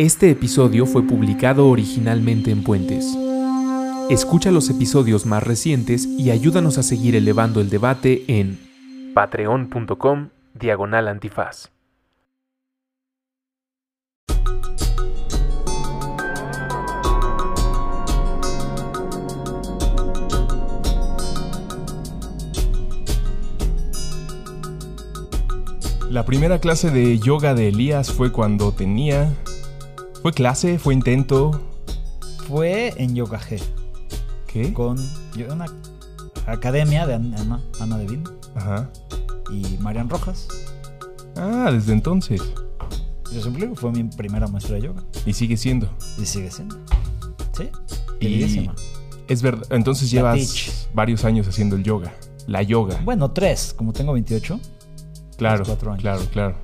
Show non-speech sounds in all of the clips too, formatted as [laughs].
Este episodio fue publicado originalmente en Puentes. Escucha los episodios más recientes y ayúdanos a seguir elevando el debate en patreon.com diagonal antifaz. La primera clase de yoga de Elías fue cuando tenía... ¿Fue clase? ¿Fue intento? Fue en Yoga G. ¿Qué? Con yo- una academia de Ana, Ana Devine Ajá. y Marian Rojas. Ah, desde entonces. Yo siempre digo, fue mi primera maestra de yoga. Y sigue siendo. Y sigue siendo. Sí. Y es verdad. Entonces llevas teach. varios años haciendo el yoga. La yoga. Bueno, tres. Como tengo 28. claro, cuatro años. claro, claro.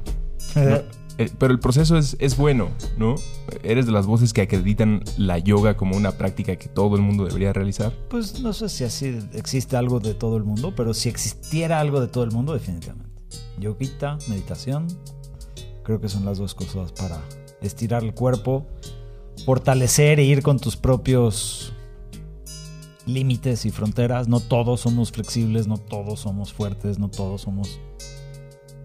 [laughs] Eh, pero el proceso es, es bueno, ¿no? Eres de las voces que acreditan la yoga como una práctica que todo el mundo debería realizar. Pues no sé si así existe algo de todo el mundo, pero si existiera algo de todo el mundo, definitivamente. Yoguita, meditación, creo que son las dos cosas para estirar el cuerpo, fortalecer e ir con tus propios límites y fronteras. No todos somos flexibles, no todos somos fuertes, no todos somos...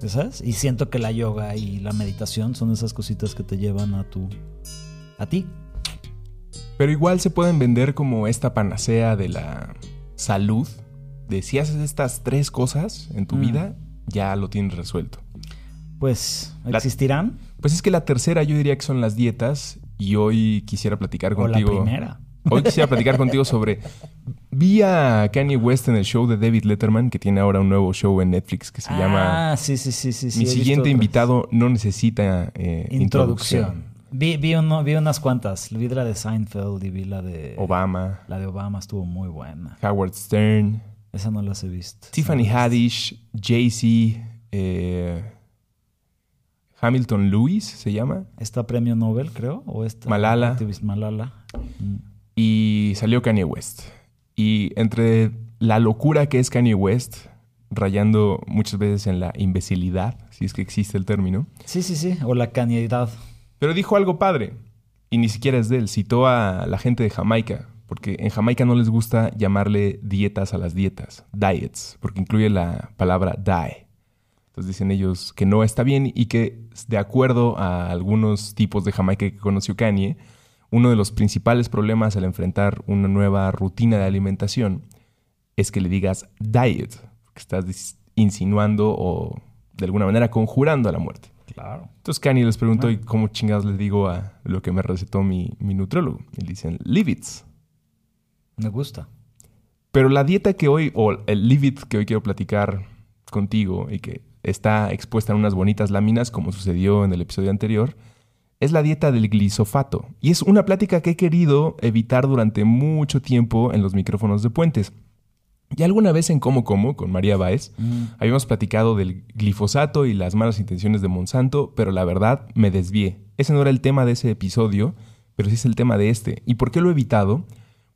¿Sabes? Y siento que la yoga y la meditación son esas cositas que te llevan a tu... a ti. Pero igual se pueden vender como esta panacea de la salud. De si haces estas tres cosas en tu Mm. vida, ya lo tienes resuelto. Pues, La- ¿existirán? Pues es que la tercera yo diría que son las dietas. Y hoy quisiera platicar O la contigo. primera. Hoy quisiera platicar contigo sobre. Vi a Kanye West en el show de David Letterman, que tiene ahora un nuevo show en Netflix que se llama Ah, sí, sí, sí, sí. Mi siguiente invitado no necesita eh, introducción. Introducción. Vi, vi, uno- vi unas cuantas. Vi la de Seinfeld y vi la de... Obama, La de Obama estuvo muy buena. Howard Stern, Esa no las he visto. Tiffany. Haddish, Jay-Z, eh, Hamilton Lewis se llama. ¿Está premio Nobel, creo? ¿O esta? Malala. Malala. Mm. Y salió Kanye West. Y entre la locura que es Kanye West, rayando muchas veces en la imbecilidad, si es que existe el término, Sí, sí, sí. O la cañedad. pero dijo algo padre. Y ni siquiera es de él. Citó a la gente de Jamaica. Porque en Jamaica no les gusta llamarle dietas a las dietas. Diets. Porque incluye la palabra die. Entonces dicen ellos que no está bien y que de acuerdo a algunos tipos de Jamaica que conoció Kanye, uno de los principales problemas al enfrentar una nueva rutina de alimentación es que le digas diet, que estás insinuando o de alguna manera conjurando a la muerte. Claro. Entonces Kanye les preguntó, ¿y cómo chingados les digo a lo que me recetó mi, mi nutriólogo? Y le dicen, it. Me gusta. Pero la dieta que hoy, o el leave it que hoy quiero platicar contigo y que está expuesta en unas bonitas láminas, como sucedió en el episodio anterior, es la dieta del glisofato. Y es una plática que he querido evitar durante mucho tiempo en los micrófonos de puentes. Y alguna vez en Como Como, con María Báez, Mm. habíamos platicado del glifosato y las malas intenciones de Monsanto, pero la verdad me desvié. Ese no era el tema de ese episodio, pero sí es el tema de este. ¿Y por qué lo he evitado?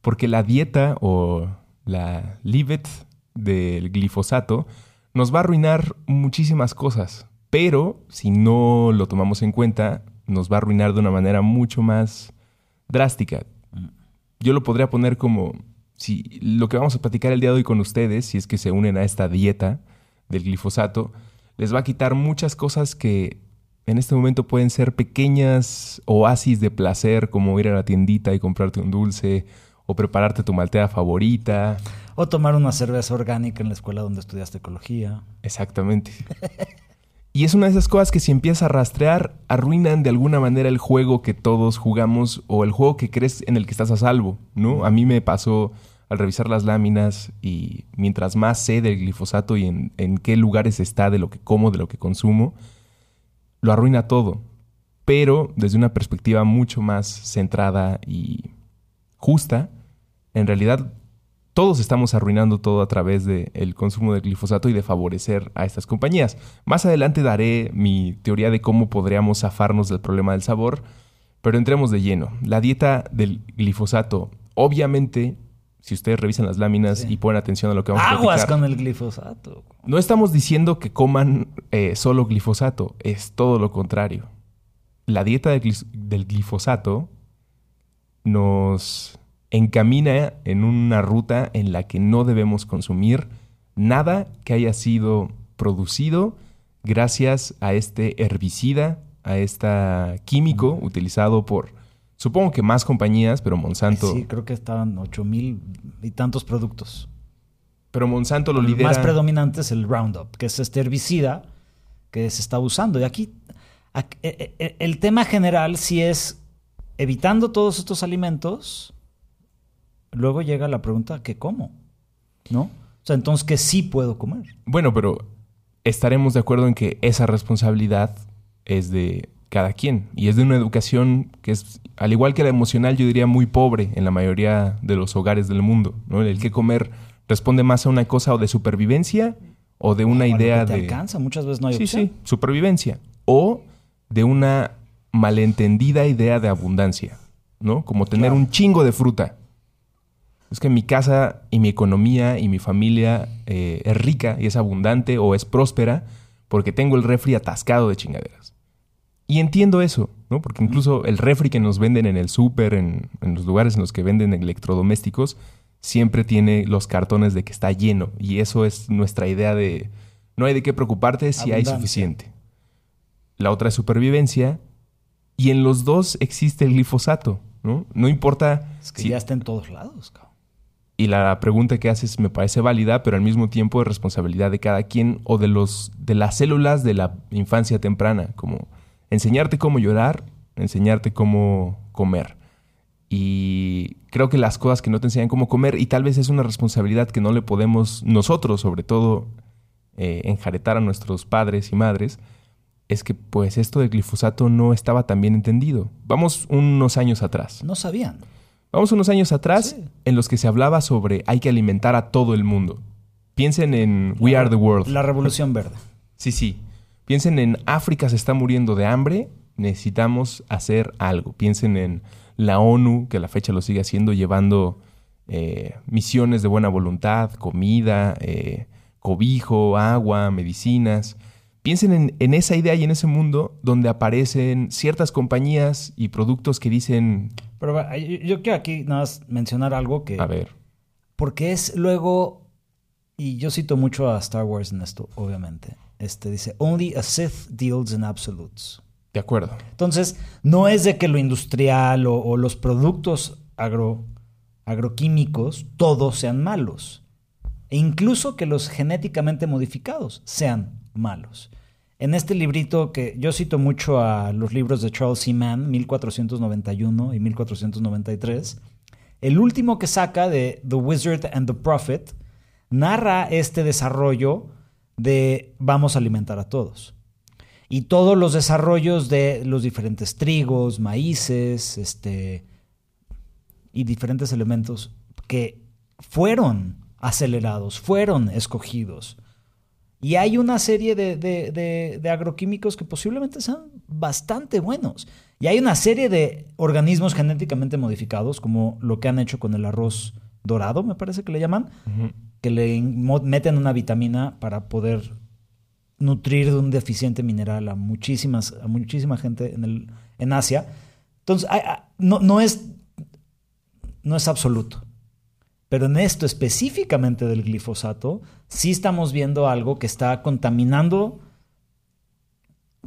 Porque la dieta o la livet del glifosato nos va a arruinar muchísimas cosas, pero si no lo tomamos en cuenta, nos va a arruinar de una manera mucho más drástica. Yo lo podría poner como si lo que vamos a platicar el día de hoy con ustedes, si es que se unen a esta dieta del glifosato, les va a quitar muchas cosas que en este momento pueden ser pequeñas oasis de placer, como ir a la tiendita y comprarte un dulce, o prepararte tu maltea favorita. O tomar una cerveza orgánica en la escuela donde estudiaste ecología. Exactamente. [laughs] Y es una de esas cosas que si empiezas a rastrear, arruinan de alguna manera el juego que todos jugamos o el juego que crees en el que estás a salvo, ¿no? A mí me pasó al revisar las láminas y mientras más sé del glifosato y en, en qué lugares está, de lo que como, de lo que consumo, lo arruina todo. Pero desde una perspectiva mucho más centrada y justa, en realidad todos estamos arruinando todo a través del consumo de glifosato y de favorecer a estas compañías. Más adelante daré mi teoría de cómo podríamos zafarnos del problema del sabor, pero entremos de lleno. La dieta del glifosato, obviamente, si ustedes revisan las láminas Sí. y ponen atención a lo que vamos a Aguas con el glifosato. no estamos diciendo que coman eh, solo glifosato, es todo lo contrario. la dieta del glifosato nos encamina en una ruta en la que no debemos consumir nada que haya sido producido gracias a este herbicida, a este químico utilizado por, supongo que más compañías, pero Monsanto... Sí, creo que estaban ocho mil y tantos productos. Pero Monsanto lo lidera... El más predominante es el Roundup, que es este herbicida que se está usando. Y aquí, aquí e, e, e, el tema general sí es evitando todos estos alimentos, luego llega la pregunta, ¿qué como? ¿No? O sea, entonces, ¿qué sí puedo comer? Bueno, pero estaremos de acuerdo en que esa responsabilidad es de cada quien y es de una educación que es, al igual que la emocional, yo diría muy pobre en la mayoría de los hogares del mundo. ¿no? El que comer responde más a una cosa o de supervivencia o de una idea te de... alcanza, muchas veces no hay Sí, sí, supervivencia. O de una malentendida idea de abundancia, ¿no? Como tener un chingo de fruta. Es que mi casa y mi economía y mi familia eh, es rica y es abundante o es próspera porque tengo el refri atascado de chingaderas. Y entiendo eso, ¿no? Porque incluso el refri que nos venden en el súper, en, los lugares en los que venden electrodomésticos, siempre tiene los cartones de que está lleno. Y eso es nuestra idea de no hay de qué preocuparte si hay suficiente. La otra es supervivencia y en los dos existe el glifosato, ¿no? No importa. Es que ya está en todos lados, cabrón. Y la pregunta que haces me parece válida, pero al mismo tiempo es responsabilidad de cada quien o de los de las células de la infancia temprana, como enseñarte cómo llorar, enseñarte cómo comer. Y creo que las cosas que no te enseñan cómo comer, y tal vez es una responsabilidad que no le podemos nosotros, sobre todo, eh, enjaretar a nuestros padres y madres, es que pues esto del glifosato no estaba tan bien entendido. Vamos unos años atrás. No sabían. Vamos unos años atrás en los que se hablaba sobre hay que alimentar a todo el mundo. Piensen en We Are the World. La revolución verde. Sí, sí. Piensen en África se está muriendo de hambre, necesitamos hacer algo. Piensen en la ONU, que a la fecha lo sigue haciendo, llevando eh, misiones de buena voluntad, comida, eh, cobijo, agua, medicinas. Piensen en, esa idea y en ese mundo donde aparecen ciertas compañías y productos que dicen... Pero yo, quiero aquí nada más mencionar algo que... A ver. Porque es luego... Y yo cito mucho a Star Wars en esto, obviamente. Este dice, Only a Sith deals in absolutes. De acuerdo. Entonces, no es de que lo industrial o, los productos agro, agroquímicos todos sean malos. E incluso que los genéticamente modificados sean malos. En este librito que yo cito mucho a los libros de Charles C. Mann, 1491 y 1493, el último que saca de The Wizard and the Prophet narra este desarrollo de vamos a alimentar a todos. Y todos los desarrollos de los diferentes trigos, maíces, este, y diferentes elementos que fueron acelerados, fueron escogidos y hay una serie de, agroquímicos que posiblemente sean bastante buenos. Y hay una serie de organismos genéticamente modificados, como lo que han hecho con el arroz dorado, me parece que le llaman, que le meten una vitamina para poder nutrir de un deficiente mineral a muchísimas, a muchísima gente en, el, en Asia. Entonces, no, no, es, no es absoluto. Pero en esto específicamente del glifosato, sí estamos viendo algo que está contaminando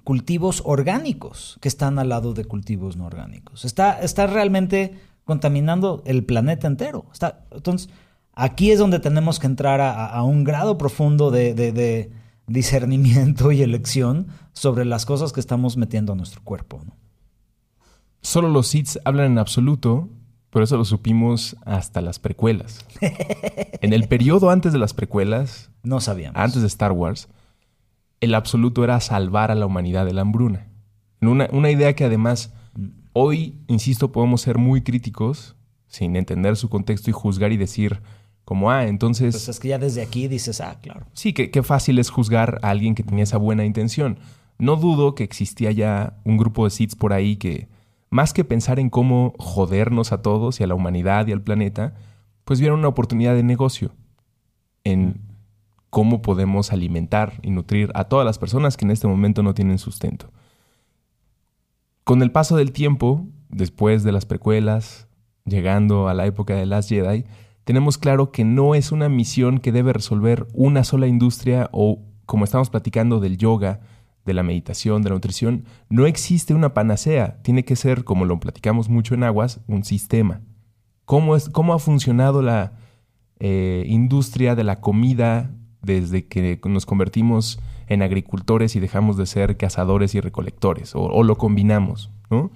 cultivos orgánicos que están al lado de cultivos no orgánicos. Está, está realmente contaminando el planeta entero. Está, entonces, aquí es donde tenemos que entrar a, un grado profundo de, discernimiento y elección sobre las cosas que estamos metiendo a nuestro cuerpo. Solo los SIDS hablan en absoluto pero eso lo supimos hasta las precuelas. [laughs] en el periodo antes de las precuelas, no sabíamos. Antes de Star Wars, el absoluto era salvar a la humanidad de la hambruna. Una, una idea que además hoy, insisto, podemos ser muy críticos sin entender su contexto y juzgar y decir como, ah, entonces... Pues es que ya desde aquí dices, ah, claro. Sí, que, qué fácil es juzgar a alguien que tenía esa buena intención. No dudo que existía ya un grupo de seeds por ahí que más que pensar en cómo jodernos a todos y a la humanidad y al planeta, pues vieron una oportunidad de negocio en cómo podemos alimentar y nutrir a todas las personas que en este momento no tienen sustento. con el paso del tiempo, después de las precuelas, llegando a la época de Last Jedi, tenemos claro que no es una misión que debe resolver una sola industria o, como estamos platicando del yoga, de la meditación, de la nutrición, no existe una panacea. Tiene que ser, como lo platicamos mucho en Aguas, un sistema. ¿Cómo, es, cómo ha funcionado la eh, industria de la comida desde que nos convertimos en agricultores y dejamos de ser cazadores y recolectores? O, lo combinamos, ¿no?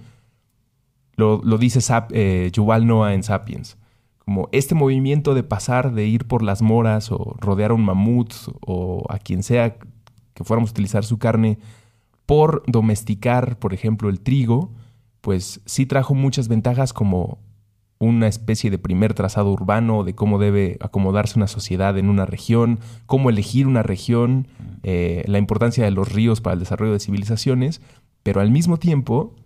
Lo, dice eh, Yuval Noah en Sapiens. Como este movimiento de pasar de ir por las moras o rodear a un mamut o a quien sea que fuéramos a utilizar su carne por domesticar, por ejemplo, el trigo, pues sí trajo muchas ventajas como una especie de primer trazado urbano de cómo debe acomodarse una sociedad en una región, cómo elegir una región, eh, la importancia de los ríos para el desarrollo de civilizaciones, pero al mismo tiempo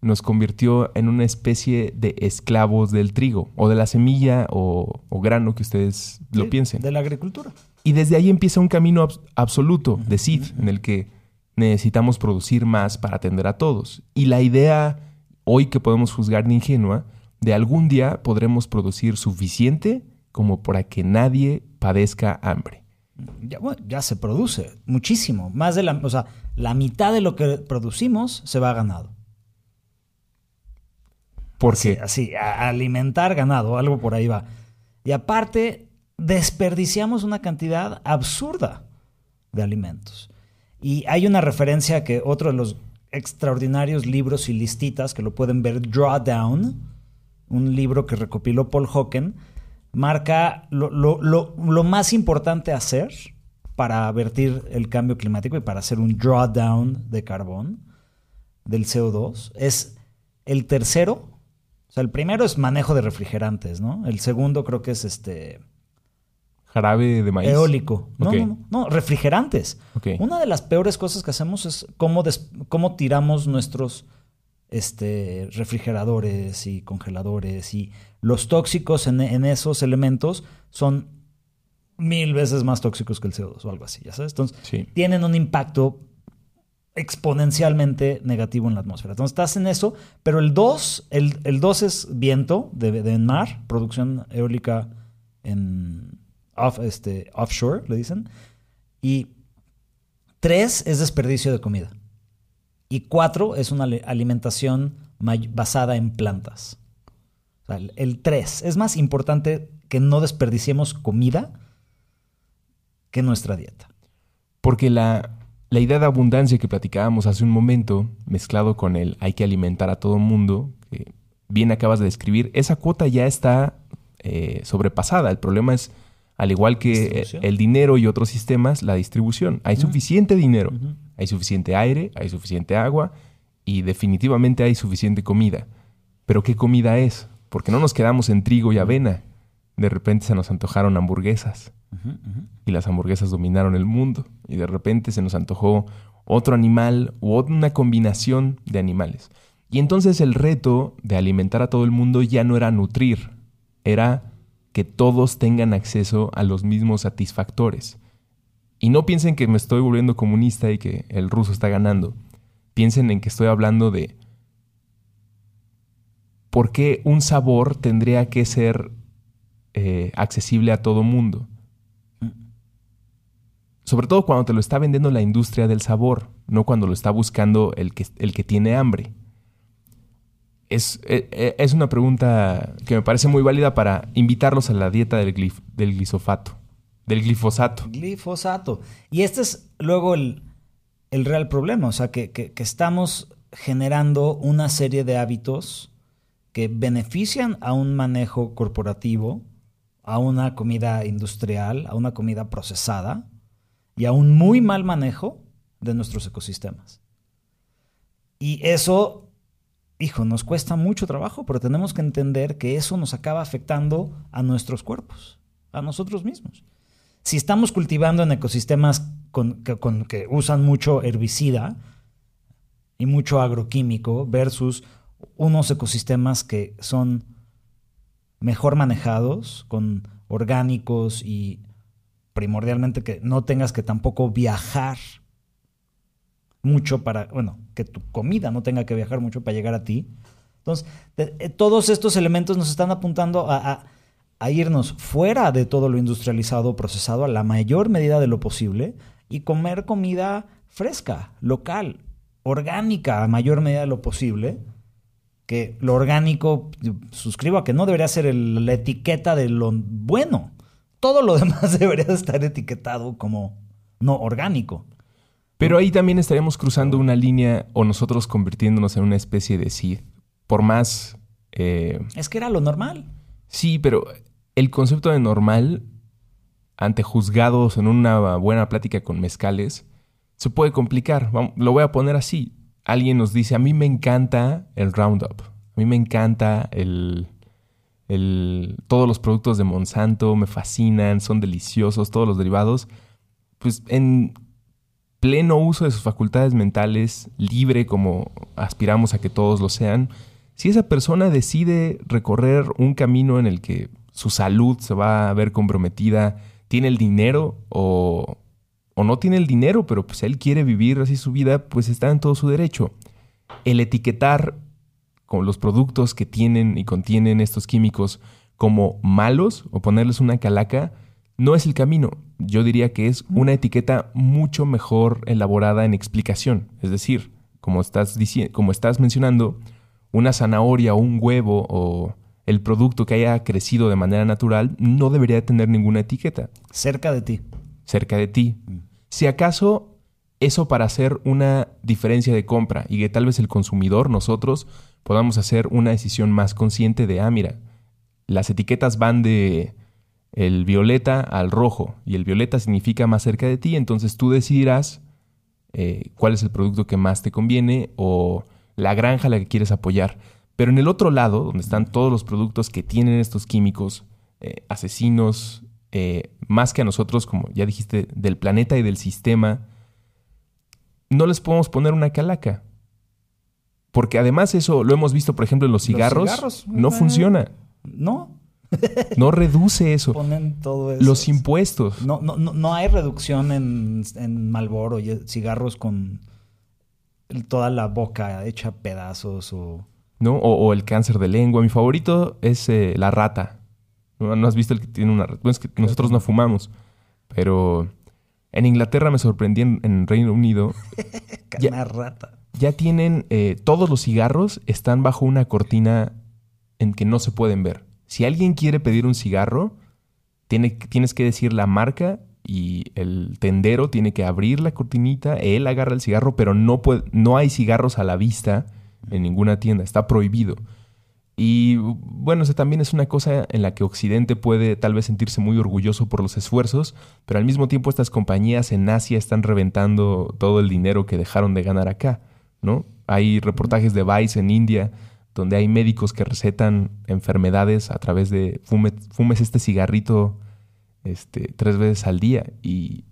nos convirtió en una especie de esclavos del trigo o de la semilla o, grano que ustedes lo piensen. De la agricultura. Y desde ahí empieza un camino absoluto de Sid, en el que necesitamos producir más para atender a todos. Y la idea, hoy que podemos juzgar de ingenua, de algún día podremos producir suficiente como para que nadie padezca hambre. Ya, ya se produce muchísimo. Más de la, o sea, la mitad de lo que producimos se va a ganado. ¿Por qué? Así, a alimentar ganado, algo por ahí va. Y aparte, desperdiciamos una cantidad absurda de alimentos. Y hay una referencia que otro de los extraordinarios libros y listitas, que lo pueden ver, Drawdown, un libro que recopiló Paul Hawken, marca lo, más importante hacer para avertir el cambio climático y para hacer un drawdown de carbón del CO2. Es el tercero, o sea, el primero es manejo de refrigerantes, ¿no? El segundo creo que es este Jarabe de maíz. Eólico. No, no, no, refrigerantes. Una de las peores cosas que hacemos es cómo, cómo tiramos nuestros este, refrigeradores y congeladores y los tóxicos en, esos elementos son mil veces más tóxicos que el CO2 o algo así, ¿ya sabes? Entonces, tienen un impacto exponencialmente negativo en la atmósfera. Entonces, estás en eso, pero el 2, el, el es viento de, de mar, producción eólica en este, offshore, le dicen. Y tres es desperdicio de comida. Y cuatro es una alimentación basada en plantas. el tres es más importante que no desperdiciemos comida que nuestra dieta. Porque la, la idea de abundancia que platicábamos hace un momento, mezclado con el hay que alimentar a todo mundo, que bien acabas de describir, esa cuota ya está eh, sobrepasada. El problema es al igual que el dinero y otros sistemas, la distribución. Hay suficiente dinero, hay suficiente aire, hay suficiente agua y definitivamente hay suficiente comida. Pero ¿qué comida es? Porque no nos quedamos en trigo y avena. De repente se nos antojaron hamburguesas y las hamburguesas dominaron el mundo y de repente se nos antojó otro animal u una combinación de animales. Y entonces el reto de alimentar a todo el mundo ya no era nutrir, era que todos tengan acceso a los mismos satisfactores. Y no piensen que me estoy volviendo comunista y que el ruso está ganando. Piensen en que estoy hablando de por qué un sabor tendría que ser eh, accesible a todo mundo. Sobre todo cuando te lo está vendiendo la industria del sabor, no cuando lo está buscando el que, el que tiene hambre. E, e, es, una pregunta que me parece muy válida para invitarlos a la dieta del, del glifosato. Del glifosato. Glifosato. Y este es luego el, real problema. O sea, que, que, estamos generando una serie de hábitos que benefician a un manejo corporativo, a una comida industrial, a una comida procesada y a un muy mal manejo de nuestros ecosistemas. Y eso hijo, nos cuesta mucho trabajo, pero tenemos que entender que eso nos acaba afectando a nuestros cuerpos, a nosotros mismos. Si estamos cultivando en ecosistemas con, que usan mucho herbicida y mucho agroquímico versus unos ecosistemas que son mejor manejados, con orgánicos y primordialmente que no tengas que tampoco viajar mucho para, bueno, que tu comida no tenga que viajar mucho para llegar a ti. Entonces, eh, todos estos elementos nos están apuntando a, irnos fuera de todo lo industrializado, procesado, a la mayor medida de lo posible y comer comida fresca, local, orgánica a mayor medida de lo posible. Que lo orgánico, suscribo a que no debería ser la etiqueta de lo bueno. Todo lo [laughs] demás debería estar etiquetado como no orgánico. Pero ahí también estaríamos cruzando una línea o nosotros convirtiéndonos en una especie de Sith. Por más... Eh, es que era lo normal. Sí, pero el concepto de normal, ante juzgados en una buena plática con mezcales, se puede complicar. Lo voy a poner así. Alguien nos dice, a mí me encanta el Roundup. A mí me encanta el, el, todos los productos de Monsanto, me fascinan, son deliciosos, todos los derivados. Pues en pleno uso de sus facultades mentales, libre como aspiramos a que todos lo sean, si esa persona decide recorrer un camino en el que su salud se va a ver comprometida, tiene el dinero o, o no tiene el dinero, pero pues él quiere vivir así su vida, pues está en todo su derecho. El etiquetar con los productos que tienen y contienen estos químicos como malos o ponerles una calaca, no es el camino. Yo diría que es una etiqueta mucho mejor elaborada en explicación. Es decir, como estás, como estás mencionando, una zanahoria o un huevo o el producto que haya crecido de manera natural no debería tener ninguna etiqueta. Cerca de ti. Cerca de ti. Mm. Si acaso eso para hacer una diferencia de compra y que tal vez el consumidor, nosotros, podamos hacer una decisión más consciente de, ah, mira, las etiquetas van de el violeta al rojo y el violeta significa más cerca de ti, entonces tú decidirás eh, cuál es el producto que más te conviene o la granja a la que quieres apoyar. Pero en el otro lado, donde están todos los productos que tienen estos químicos eh, asesinos, eh, más que a nosotros, como ya dijiste, del planeta y del sistema, no les podemos poner una calaca. Porque además eso lo hemos visto, por ejemplo, en los cigarros, no funciona. No, [laughs] no reduce eso. Ponen todo eso. Los impuestos. No, no, no, hay reducción en, en Malboro y cigarros con toda la boca hecha pedazos o... ¿No? O, el cáncer de lengua. Mi favorito es eh, la rata. ¿No, has visto el que tiene una rata? Bueno, es que nosotros no fumamos. Pero en Inglaterra me sorprendí en, Reino Unido. [laughs] ya, rata. Ya tienen... Eh, todos los cigarros están bajo una cortina en que no se pueden ver. Si alguien quiere pedir un cigarro, tiene, tienes que decir la marca y el tendero tiene que abrir la cortinita, él agarra el cigarro, pero no, puede, no hay cigarros a la vista en ninguna tienda, está prohibido. Y bueno, también es una cosa en la que Occidente puede tal vez sentirse muy orgulloso por los esfuerzos, pero al mismo tiempo estas compañías en Asia están reventando todo el dinero que dejaron de ganar acá, ¿no? Hay reportajes de Vice en India donde hay médicos que recetan enfermedades a través de fumes este cigarrito este, tres veces al día. Y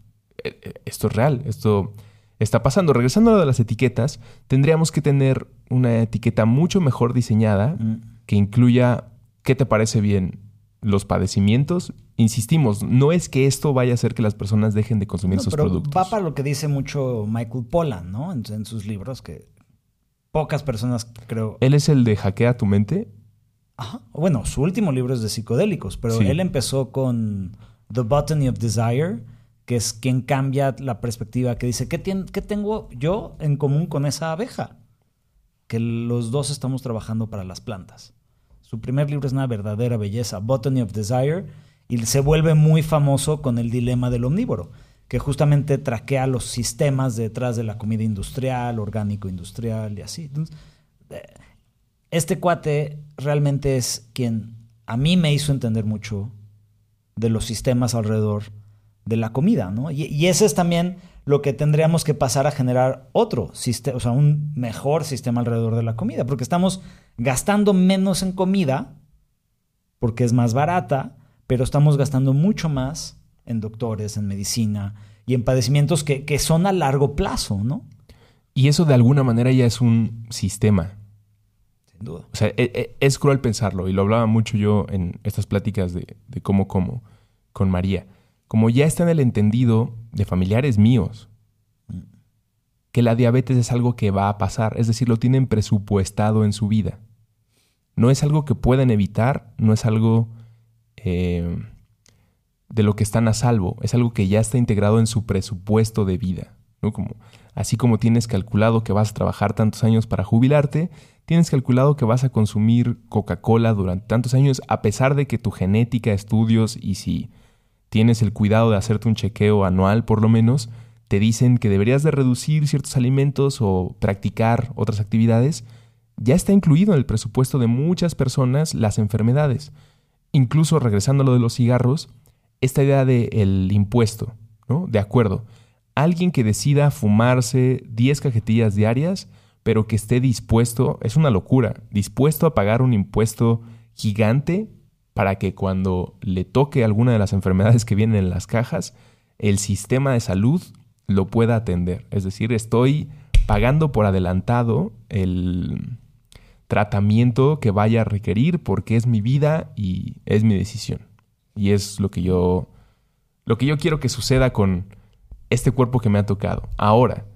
eh, eh, esto es real, esto está pasando. Regresando a lo de las etiquetas, tendríamos que tener una etiqueta mucho mejor diseñada mm. que incluya qué te parece bien los padecimientos. Insistimos, no es que esto vaya a hacer que las personas dejen de consumir sus productos. Va para lo que dice mucho Michael Pollan, ¿no? en sus libros, que pocas personas creo. ¿Él es el de Hackea tu mente? Ajá. Bueno, su último libro es de psicodélicos, pero él empezó con The Botany of Desire, que es quien cambia la perspectiva, que dice, ¿qué, ¿qué tengo yo en común con esa abeja? Que los dos estamos trabajando para las plantas. Su primer libro es una verdadera belleza, Botany of Desire, y se vuelve muy famoso con el dilema del omnívoro que justamente traquea los sistemas detrás de la comida industrial, orgánico industrial y así. Eh, este cuate realmente es quien a mí me hizo entender mucho de los sistemas alrededor de la comida, ¿no? Y, ese es también lo que tendríamos que pasar a generar otro sistema, o sea, un mejor sistema alrededor de la comida, porque estamos gastando menos en comida, porque es más barata, pero estamos gastando mucho más en doctores, en medicina y en padecimientos que, son a largo plazo, ¿no? Y eso de alguna manera ya es un sistema. Sin duda. O sea, e, e, es, cruel pensarlo, y lo hablaba mucho yo en estas pláticas de, cómo como con María. Como ya está en el entendido de familiares míos, que la diabetes es algo que va a pasar, es decir, lo tienen presupuestado en su vida. No es algo que pueden evitar, no es algo eh, de lo que están a salvo, es algo que ya está integrado en su presupuesto de vida. ¿no? Como, así como tienes calculado que vas a trabajar tantos años para jubilarte, tienes calculado que vas a consumir Coca-Cola durante tantos años, a pesar de que tu genética, estudios y si tienes el cuidado de hacerte un chequeo anual por lo menos, te dicen que deberías de reducir ciertos alimentos o practicar otras actividades, ya está incluido en el presupuesto de muchas personas las enfermedades. Incluso regresando a lo de los cigarros, esta idea del impuesto, ¿no? De acuerdo, alguien que decida fumarse 10 cajetillas diarias, pero que esté dispuesto, es una locura, dispuesto a pagar un impuesto gigante para que cuando le toque alguna de las enfermedades que vienen en las cajas, el sistema de salud lo pueda atender. Es decir, estoy pagando por adelantado el tratamiento que vaya a requerir porque es mi vida y es mi decisión. Y es lo que yo lo que yo quiero que suceda con este cuerpo que me ha tocado. Ahora,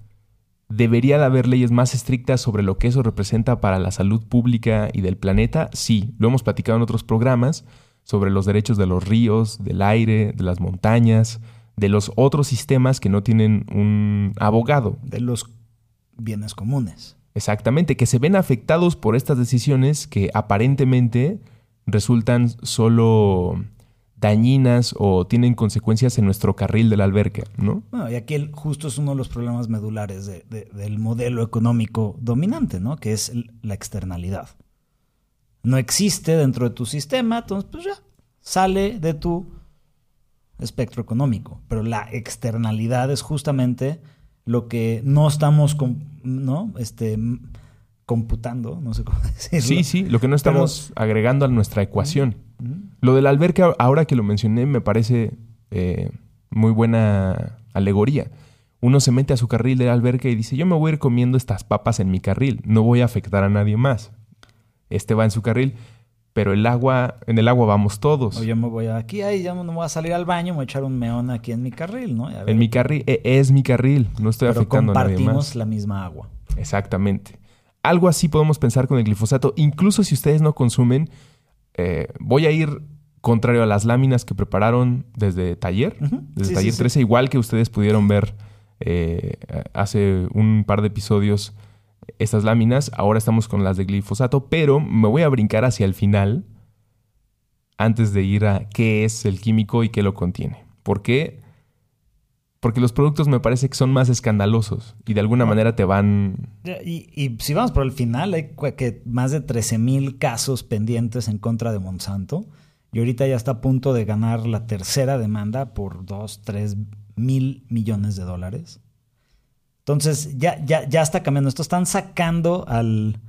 ¿debería de haber leyes más estrictas sobre lo que eso representa para la salud pública y del planeta? Sí, lo hemos platicado en otros programas sobre los derechos de los ríos, del aire, de las montañas, de los otros sistemas que no tienen un abogado. De los bienes comunes. Exactamente, que se ven afectados por estas decisiones que aparentemente resultan solo dañinas o tienen consecuencias en nuestro carril de la alberca, ¿no? Bueno, y aquí justo es uno de los problemas medulares del modelo económico dominante, ¿no? Que es la externalidad. No existe dentro de tu sistema, entonces pues ya, sale de tu espectro económico, pero la externalidad es justamente lo que no estamos ¿no? este, computando, no sé cómo [laughs] decirlo. Sí, sí, lo que no estamos agregando a nuestra ecuación. Lo de la alberca, ahora que lo mencioné, me parece eh, muy buena alegoría. Uno se mete a su carril de la alberca y dice, yo me voy a ir comiendo estas papas en mi carril, no voy a afectar a nadie más. Este va en su carril pero el agua, en el agua vamos todos. O yo me voy aquí, ahí ya no me voy a salir al baño, me voy a echar un meón aquí en mi carril, ¿no? En mi carril, e, es mi carril, no estoy afectando a nadie más. compartimos la misma agua. Exactamente. Algo así podemos pensar con el glifosato. Incluso si ustedes no consumen, eh, voy a ir contrario a las láminas que prepararon desde taller, desde taller 13, igual que ustedes pudieron ver eh, hace un par de episodios estas láminas. Ahora estamos con las de glifosato, pero me voy a brincar hacia el final antes de ir a qué es el químico y qué lo contiene. ¿Por qué? Porque los productos me parece que son más escandalosos y de alguna manera te van... Y, si vamos por el final, hay que más de 13 mil casos pendientes en contra de Monsanto y ahorita ya está a punto de ganar la tercera demanda por 2, 3 mil millones de dólares. Entonces, ya, ya, ya está cambiando. Esto están sacando al,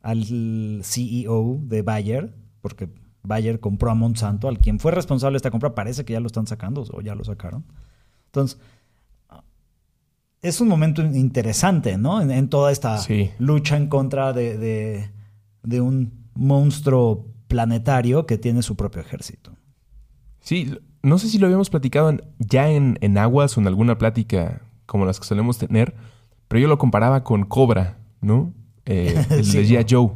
al CEO de Bayer, porque Bayer compró a Monsanto, al quien fue responsable de esta compra, parece que ya lo están sacando o ya lo sacaron. Entonces, es un momento interesante, ¿no? En, toda esta lucha en contra de, de, un monstruo planetario que tiene su propio ejército. Sí, no sé si lo habíamos platicado ya en, en Aguas o en alguna plática como las que solemos tener, pero yo lo comparaba con Cobra, ¿no? Eh, [laughs] el de Joe.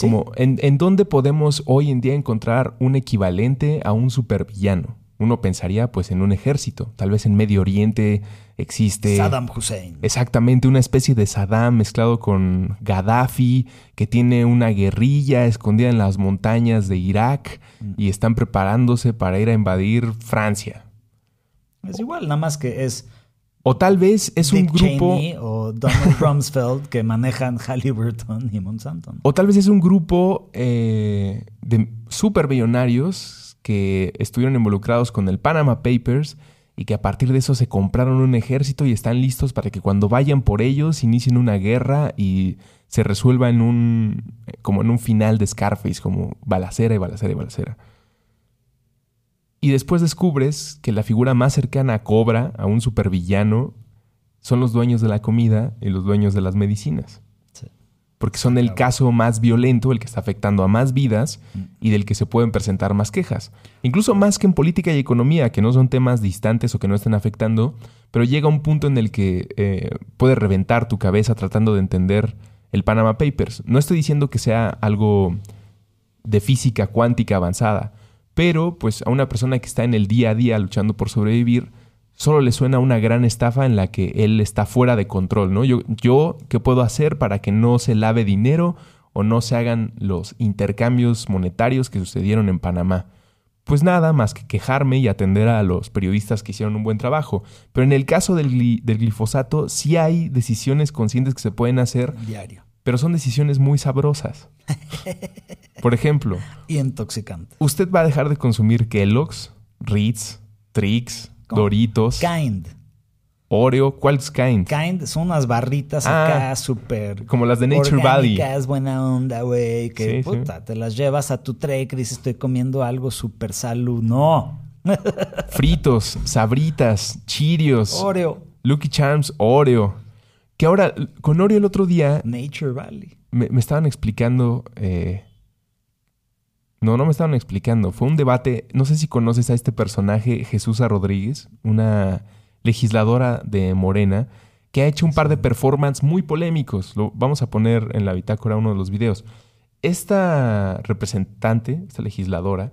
Como, ¿en, ¿en dónde podemos hoy en día encontrar un equivalente a un supervillano? Uno pensaría pues en un ejército, tal vez en Medio Oriente existe... Saddam Hussein. Exactamente, una especie de Saddam mezclado con Gaddafi, que tiene una guerrilla escondida en las montañas de Irak mm. y están preparándose para ir a invadir Francia. Es igual, nada más que es o tal vez es un grupo. o Donald [laughs] Rumsfeld que manejan Halliburton y Monsanto. O tal vez es un grupo eh, de superbillonarios que estuvieron involucrados con el Panama Papers y que a partir de eso se compraron un ejército y están listos para que cuando vayan por ellos inicien una guerra y se resuelva en un. como en un final de Scarface, como balacera y balacera y balacera. Y después descubres que la figura más cercana a Cobra, a un supervillano, son los dueños de la comida y los dueños de las medicinas. Porque son el caso más violento, el que está afectando a más vidas mm. y del que se pueden presentar más quejas. Incluso más que en política y economía, que no son temas distantes o que no estén afectando, pero llega un punto en el que eh, puede reventar tu cabeza tratando de entender el Panama Papers. No estoy diciendo que sea algo de física cuántica avanzada, pero pues a una persona que está en el día a día luchando por sobrevivir, solo le suena una gran estafa en la que él está fuera de control, ¿no? Yo, yo ¿qué puedo hacer para que no se lave dinero o no se hagan los intercambios monetarios que sucedieron en Panamá? Pues nada más que quejarme y atender a los periodistas que hicieron un buen trabajo. Pero en el caso del, del glifosato, sí hay decisiones conscientes que se pueden hacer. Diario. Pero son decisiones muy sabrosas. [laughs] Por ejemplo. Y intoxicantes. Usted va a dejar de consumir Kellogg's, Ritz, Trix, Doritos. Kind. Oreo, ¿cuál es Kind? Kind son unas barritas acá Ah, súper. Como las de Nature Valley. buena onda, güey. Que Sí, puta, te las llevas a tu trek y dices, estoy comiendo algo súper salud. No. [laughs] Fritos, Sabritas, Cheerios, Oreo. Lucky Charms, Oreo. Que ahora, con Oreo el otro día, Nature Valley. me, me estaban explicando. eh, No, no me estaban explicando. Fue un debate. No sé si conoces a este personaje, Jesús Rodríguez, una legisladora de Morena, que ha hecho un par de performances muy polémicos. Lo vamos a poner en la bitácora uno de los videos. Esta representante, esta legisladora,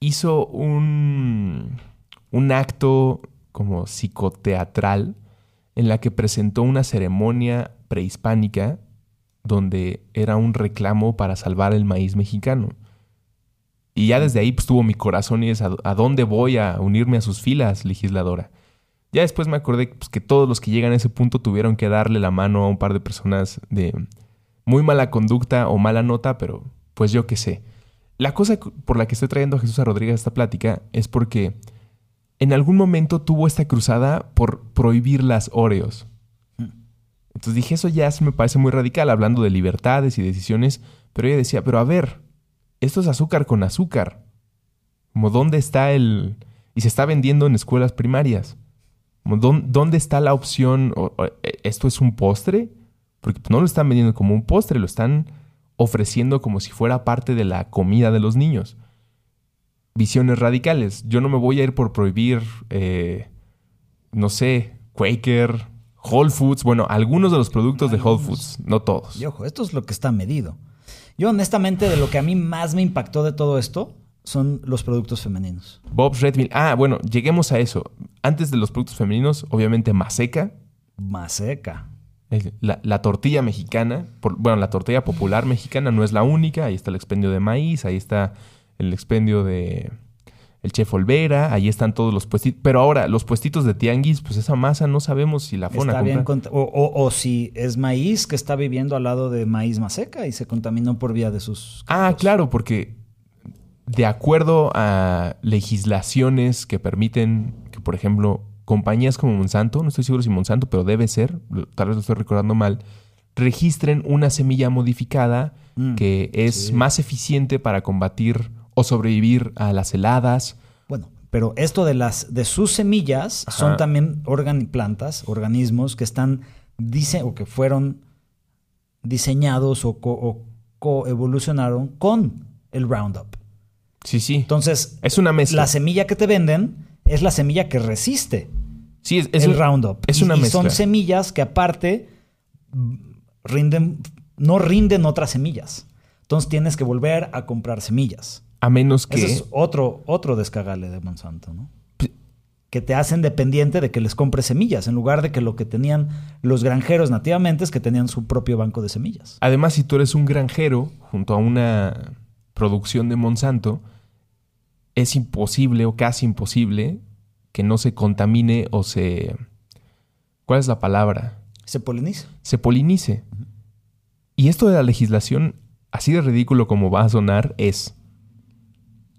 hizo un, un acto como psicoteatral en la que presentó una ceremonia prehispánica donde era un reclamo para salvar el maíz mexicano. Y ya desde ahí pues, tuvo mi corazón y es a, a dónde voy a unirme a sus filas, legisladora. Ya después me acordé pues, que todos los que llegan a ese punto tuvieron que darle la mano a un par de personas de muy mala conducta o mala nota, pero pues yo qué sé. La cosa por la que estoy trayendo a Jesús a Rodríguez esta plática es porque en algún momento tuvo esta cruzada por prohibir las Oreos. Entonces dije, eso ya se me parece muy radical, hablando de libertades y decisiones, pero ella decía, pero a ver, esto es azúcar con azúcar. Como dónde está el... Y se está vendiendo en escuelas primarias. Como, ¿Dónde está la opción? O, ¿Esto es un postre? Porque no lo están vendiendo como un postre, lo están ofreciendo como si fuera parte de la comida de los niños. Visiones radicales. Yo no me voy a ir por prohibir, eh, no sé, Quaker, Whole Foods. Bueno, algunos de los productos de Whole Foods, no todos. Y ojo, esto es lo que está medido. Yo honestamente de lo que a mí más me impactó de todo esto son los productos femeninos. Bob's Red Mill. Ah, bueno, lleguemos a eso. Antes de los productos femeninos, obviamente Maseca. Maseca. La, la, tortilla mexicana, por, bueno, la tortilla popular mexicana no es la única. Ahí está el expendio de maíz, ahí está el expendio de el chef Olvera, ahí están todos los puestitos. Pero ahora, los puestitos de tianguis, pues esa masa no sabemos si la fueron está bien o, o, o, si es maíz que está viviendo al lado de maíz maseca y se contaminó por vía de sus... Ah, claro, porque de acuerdo a legislaciones que permiten que, por ejemplo, compañías como Monsanto, no estoy seguro si Monsanto, pero debe ser, tal vez lo estoy recordando mal, registren una semilla modificada mm, que es sí. más eficiente para combatir o sobrevivir a las heladas. Bueno, pero esto de las de sus semillas Ajá. son también organ plantas, organismos que están dice o que fueron diseñados o, co o coevolucionaron con el Roundup. Sí, sí. Entonces, es una mezcla. La semilla que te venden es la semilla que resiste sí, es, es el un, Roundup. Es una y, mezcla. Y son semillas que aparte rinden, no rinden otras semillas. Entonces tienes que volver a comprar semillas. A menos que. Ese es otro, otro descagale de Monsanto, ¿no? Que te hacen dependiente de que les compres semillas, en lugar de que lo que tenían los granjeros nativamente es que tenían su propio banco de semillas. Además, si tú eres un granjero junto a una producción de Monsanto, es imposible o casi imposible que no se contamine o se... ¿Cuál es la palabra? Se polinice. Se polinice. Uh -huh. Y esto de la legislación, así de ridículo como va a sonar, es...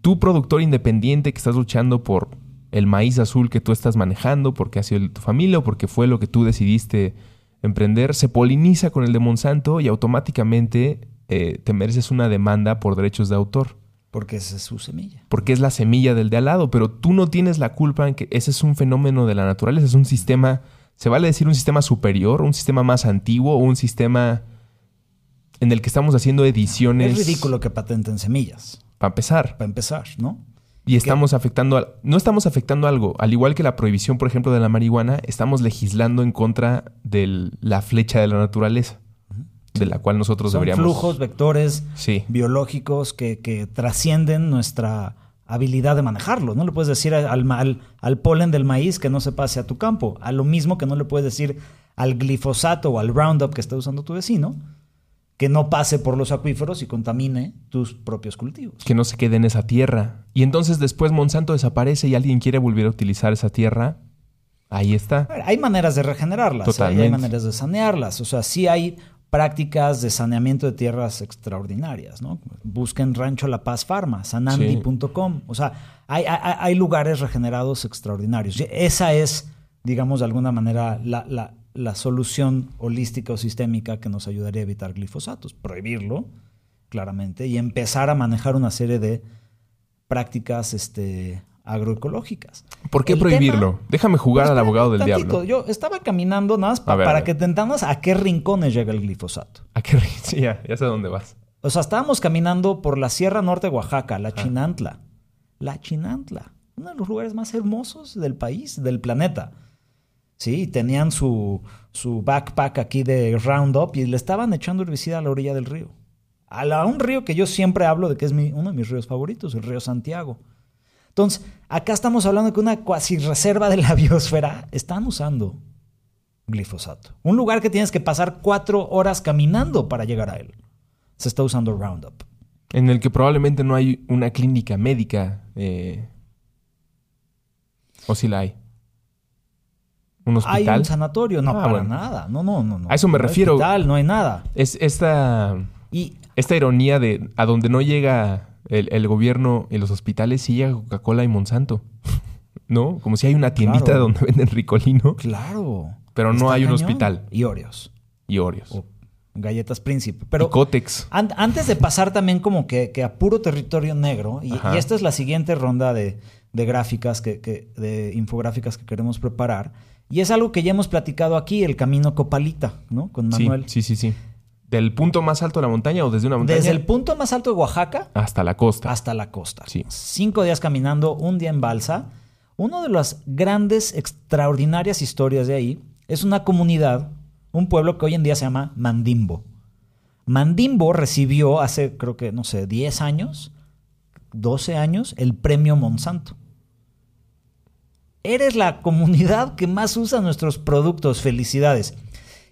Tu productor independiente que estás luchando por el maíz azul que tú estás manejando, porque ha sido tu familia o porque fue lo que tú decidiste emprender, se poliniza con el de Monsanto y automáticamente eh, te mereces una demanda por derechos de autor. Porque esa es su semilla. Porque es la semilla del de al lado, pero tú no tienes la culpa en que ese es un fenómeno de la naturaleza, es un sistema, se vale decir un sistema superior, un sistema más antiguo, un sistema en el que estamos haciendo ediciones. Es ridículo que patenten semillas. Para empezar. Para empezar, ¿no? Y estamos afectando, a- no estamos afectando algo. Al igual que la prohibición, por ejemplo, de la marihuana, estamos legislando en contra de la flecha de la naturaleza, de la cual nosotros Son deberíamos... flujos, vectores Sí. biológicos que, que trascienden nuestra habilidad de manejarlo. No le puedes decir al, al polen del maíz que no se pase a tu campo. A lo mismo que no le puedes decir al glifosato o al Roundup que está usando tu vecino que no pase por los acuíferos y contamine tus propios cultivos. que no se quede en esa tierra. Y entonces después Monsanto desaparece y alguien quiere volver a utilizar esa tierra. Ahí está. Ver, hay maneras de regenerarlas, ¿eh? Totalmente. hay maneras de sanearlas. O sea, sí hay prácticas de saneamiento de tierras extraordinarias, ¿no? Busquen Rancho La Paz Farma, sanandi.com. O sea, hay, hay- hay lugares regenerados extraordinarios. Esa es, digamos, de alguna manera la, la- la solución holística o sistémica que nos ayudaría a evitar glifosatos. Prohibirlo, claramente, y empezar a manejar una serie de prácticas este, agroecológicas. ¿Por qué El prohibirlo? tema- Déjame jugar al Espérame abogado del tantito. diablo. Yo estaba caminando nada más pa- ver, para que te entiendas a qué rincones llega el glifosato. ¿A qué [laughs] Sí, ya, ya sé dónde vas. O sea, estábamos caminando por la Sierra Norte de Oaxaca, la Chinantla. La Chinantla, uno de los lugares más hermosos del país, del planeta. Sí, tenían su, su backpack aquí de Roundup y le estaban echando herbicida a la orilla del río. A, la- un río que yo siempre hablo de que es uno de mis ríos favoritos, el río Santiago. Entonces, acá estamos hablando de que una cuasi reserva de la [laughs] biosfera están usando glifosato. Un lugar que tienes que pasar cuatro horas caminando para llegar a él. Se está usando Roundup. En el que probablemente no hay una clínica médica. eh, ¿O si la hay? ¿Un ¿Hay hospital? un sanatorio? No, Ah, para bueno. nada. No, no, no, no. A eso me No hay refiero. hospital, no hay nada. Es esta, Y esta ironía de a donde no llega el, el gobierno y los hospitales, sí llega Coca-Cola y Monsanto. [laughs] ¿No? Como si hay una tiendita Claro. donde venden ricolino claro. Pero no está hay un hospital. Y Oreos. y Oreos. O galletas príncipe. Pero y Cotex. An- antes de pasar también como que, que a puro territorio negro, y esta es la siguiente ronda de, de gráficas, que, que- de infográficas que queremos preparar, y es algo que ya hemos platicado aquí, el camino Copalita, ¿no? Con Sí, Manuel. sí, sí, sí. ¿Del punto más alto de la montaña o desde una montaña? Desde el punto más alto de Oaxaca hasta la costa. hasta la costa. Sí. Cinco días caminando, un día en balsa. Una de las grandes, extraordinarias historias de ahí es una comunidad, un pueblo que hoy en día se llama Mandimbo. Mandimbo recibió hace, creo que, no sé, 10 años, 12 años, el premio Monsanto. Eres la comunidad que más usa nuestros productos. Felicidades.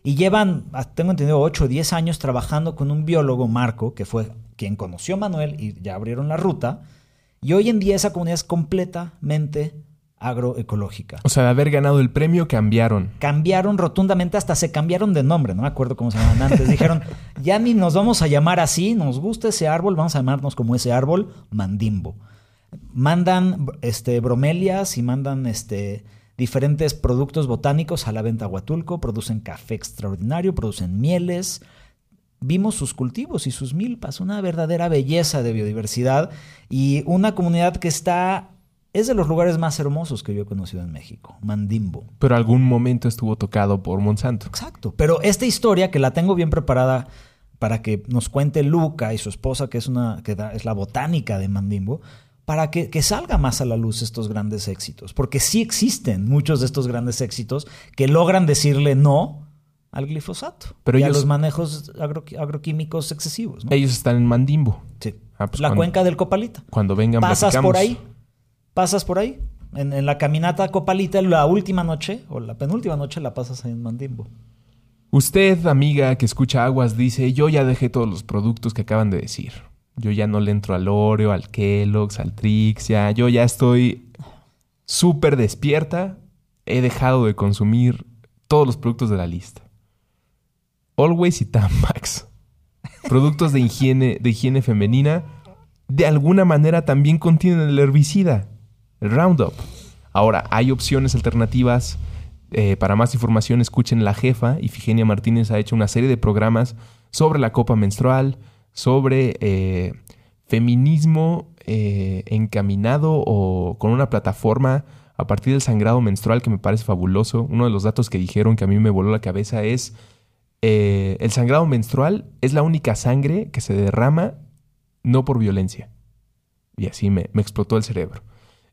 Y llevan, ah, tengo entendido, 8 o 10 años trabajando con un biólogo, Marco, que fue quien conoció a Manuel y ya abrieron la ruta. Y hoy en día esa comunidad es completamente agroecológica. O sea, de haber ganado el premio, cambiaron. Cambiaron rotundamente, hasta se cambiaron de nombre, no me acuerdo cómo se llamaban antes. Dijeron, ya ni nos vamos a llamar así, nos gusta ese árbol, vamos a llamarnos como ese árbol, Mandimbo. Mandan este, bromelias y mandan este, diferentes productos botánicos a la venta a Huatulco, producen café extraordinario, producen mieles. Vimos sus cultivos y sus milpas, una verdadera belleza de biodiversidad y una comunidad que está, es de los lugares más hermosos que yo he conocido en México, Mandimbo. Pero algún momento estuvo tocado por Monsanto. Exacto. Pero esta historia que la tengo bien preparada para que nos cuente Luca y su esposa, que es una, que da- es la botánica de Mandimbo, para que, que salga más a la luz estos grandes éxitos. Porque sí existen muchos de estos grandes éxitos que logran decirle no al glifosato Pero y a ellos- los manejos agro- agroquímicos excesivos. ¿no? Ellos están en Mandimbo. Sí. Ah, pues la cuando- cuenca del Copalita. Cuando vengan Pasas platicamos. por ahí. Pasas por ahí. En, en la caminata Copalita, la última noche, o la penúltima noche, la pasas ahí en Mandimbo. Usted, amiga que escucha aguas, dice, yo ya dejé todos los productos que acaban de decir. Yo ya no le entro al Oreo, al Kellogg's, al Trixia. Yo ya estoy súper despierta. He dejado de consumir todos los productos de la lista. Always y Tampax. Productos de higiene, de higiene femenina, de alguna manera también contienen el herbicida, el Roundup. Ahora, hay opciones alternativas. Eh, para más información, escuchen La Jefa. Ifigenia Martínez ha hecho una serie de programas sobre la copa menstrual, sobre eh, feminismo eh, encaminado o con una plataforma a partir del sangrado menstrual que me parece fabuloso. Uno de los datos que dijeron que a mí me voló la cabeza es eh, el sangrado menstrual es la única sangre que se derrama no por violencia. Y así me, explotó el cerebro.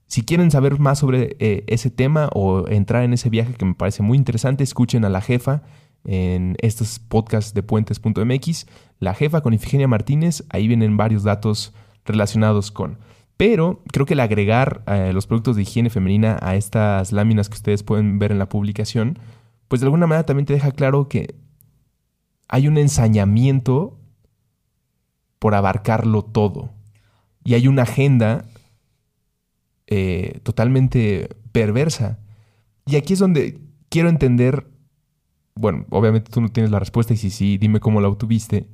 Si quieren saber más sobre ese tema o entrar en ese viaje que me parece muy interesante, escuchen a la jefa en estos podcasts de puentes.mx. La jefa con Ifigenia Martínez, ahí vienen varios datos relacionados con. Pero creo que el agregar eh, los productos de higiene femenina a estas láminas que ustedes pueden ver en la publicación, pues de alguna manera también te deja claro que hay un ensañamiento por abarcarlo todo. Y hay una agenda eh, totalmente perversa. Y aquí es donde quiero entender, bueno, obviamente tú no tienes la respuesta y si sí, dime cómo la obtuviste.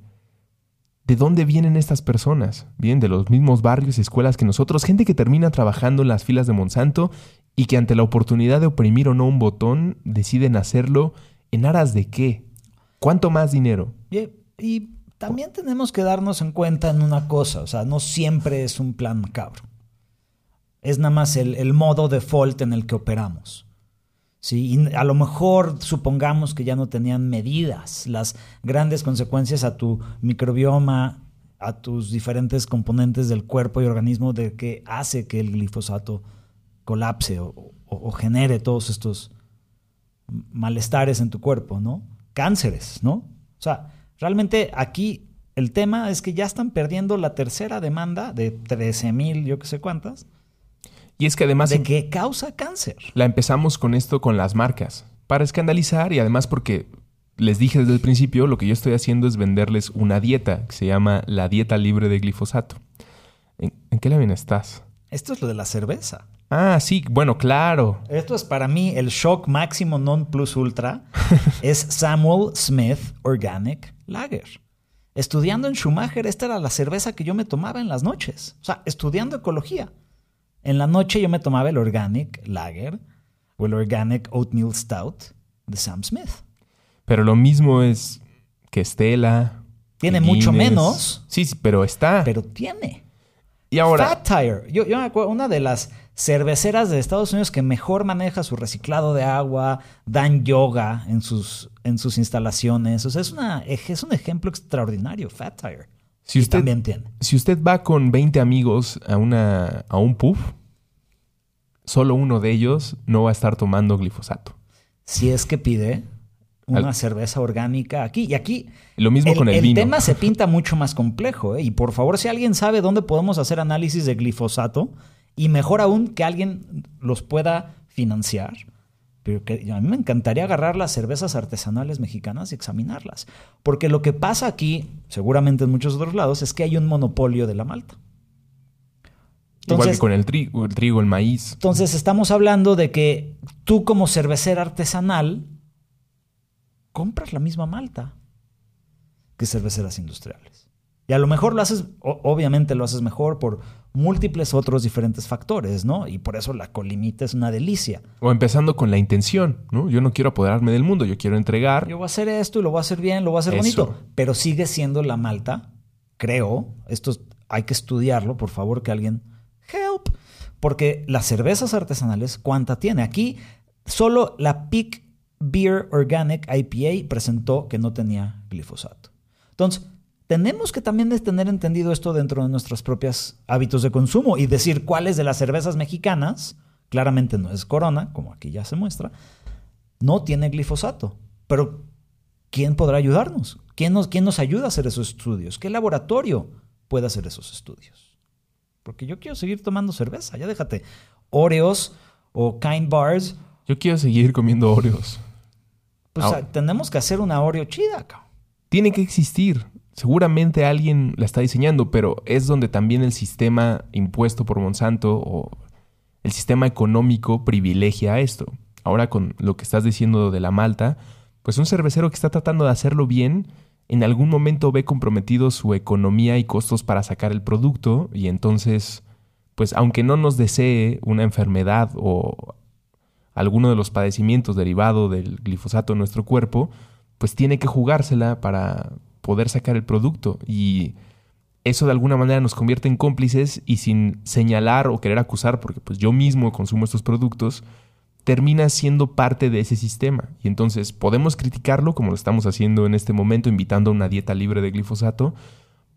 ¿De dónde vienen estas personas? Vienen de los mismos barrios y escuelas que nosotros, gente que termina trabajando en las filas de Monsanto y que ante la oportunidad de oprimir o no un botón deciden hacerlo en aras de qué? ¿Cuánto más dinero? Y, también tenemos que darnos en cuenta en una cosa, o sea, no siempre es un plan macabro es nada más el, modo default en el que operamos. ¿Sí? Y a lo mejor supongamos que ya no tenían medidas las grandes consecuencias a tu microbioma, a tus diferentes componentes del cuerpo y organismo de que hace que el glifosato colapse o, genere todos estos malestares en tu cuerpo, ¿no? Cánceres, ¿no? O sea, realmente aquí el tema es que ya están perdiendo la tercera demanda de 13 mil, yo que sé cuántas, y es que además... De que causa cáncer. La empezamos con esto con las marcas, para escandalizar y además porque les dije desde el principio, lo que yo estoy haciendo es venderles una dieta que se llama la dieta libre de glifosato. ¿En, qué lámina estás? Esto es lo de la cerveza. Ah, sí, bueno, claro. Esto es para mí el shock máximo non plus ultra. [laughs] es Samuel Smith Organic Lager. Estudiando en Schumacher, esta era la cerveza que yo me tomaba en las noches. O sea, estudiando ecología. En la noche yo me tomaba el Organic Lager o el Organic Oatmeal Stout de Sam Smith. Pero lo mismo es que Estela. Tiene mucho menos. Sí, sí, pero está. Pero tiene. Y ahora. Fat Tire. Yo, me acuerdo, una de las cerveceras de Estados Unidos que mejor maneja su reciclado de agua, dan yoga en sus, en sus instalaciones. O sea, es, una, es un ejemplo extraordinario, Fat Tire. Si usted, Si usted va con 20 amigos a, una, a un puff, solo uno de ellos no va a estar tomando glifosato. Si es que pide una cerveza orgánica aquí. Y aquí. Lo mismo con el, vino. El tema se [laughs] pinta mucho más complejo. ¿eh? Y por favor, si alguien sabe dónde podemos hacer análisis de glifosato, y mejor aún que alguien los pueda financiar, pero que a mí me encantaría agarrar las cervezas artesanales mexicanas y examinarlas. Porque lo que pasa aquí, seguramente en muchos otros lados, es que hay un monopolio de la malta. Igual que con el trigo, el trigo, el maíz. Entonces estamos hablando de que tú como cervecera artesanal compras la misma malta que cerveceras industriales. Y a lo mejor lo haces, obviamente lo haces mejor por múltiples otros diferentes factores, ¿no? Y por eso la colimita es una delicia. O empezando con la intención, ¿no? Yo no quiero apoderarme del mundo, yo quiero entregar. Yo voy a hacer esto y lo voy a hacer bien, lo voy a hacer bonito. Pero sigue siendo la malta, creo. Esto hay que estudiarlo, por favor, que alguien help. Porque las cervezas artesanales, ¿cuánta tiene? Aquí solo la Peak Beer Organic IPA presentó que no tenía glifosato. Entonces, tenemos que también tener entendido esto dentro de nuestros propios hábitos de consumo y decir cuáles de las cervezas mexicanas, claramente no es Corona, como aquí ya se muestra, no tiene glifosato. Pero, ¿quién podrá ayudarnos? ¿Quién nos, quién nos ayuda a hacer esos estudios? ¿Qué laboratorio puede hacer esos estudios? Porque yo quiero seguir tomando cerveza, ya déjate. Oreos o Kind Bars. Yo quiero seguir comiendo Oreos. Pues tenemos que hacer una Oreo chida, cabrón. Tiene que existir. Seguramente alguien la está diseñando, pero es donde también el sistema impuesto por Monsanto o el sistema económico privilegia esto. Ahora con lo que estás diciendo de la malta, pues un cervecero que está tratando de hacerlo bien, en algún momento ve comprometido su economía y costos para sacar el producto y entonces, pues aunque no nos desee una enfermedad o alguno de los padecimientos derivados del glifosato en nuestro cuerpo, pues tiene que jugársela para poder sacar el producto y eso de alguna manera nos convierte en cómplices y sin señalar o querer acusar, porque pues yo mismo consumo estos productos, termina siendo parte de ese sistema. Y entonces podemos criticarlo como lo estamos haciendo en este momento, invitando a una dieta libre de glifosato,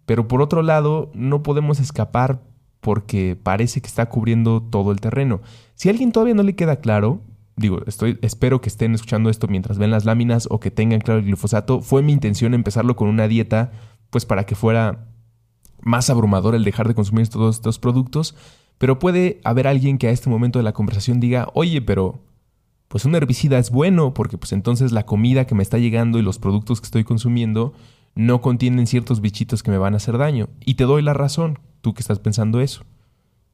pero por otro lado no podemos escapar porque parece que está cubriendo todo el terreno. Si a alguien todavía no le queda claro, digo, estoy, espero que estén escuchando esto mientras ven las láminas o que tengan claro el glifosato. Fue mi intención empezarlo con una dieta, pues para que fuera más abrumador el dejar de consumir todos estos productos. Pero puede haber alguien que a este momento de la conversación diga, oye, pero pues un herbicida es bueno porque pues entonces la comida que me está llegando y los productos que estoy consumiendo no contienen ciertos bichitos que me van a hacer daño. Y te doy la razón, tú que estás pensando eso.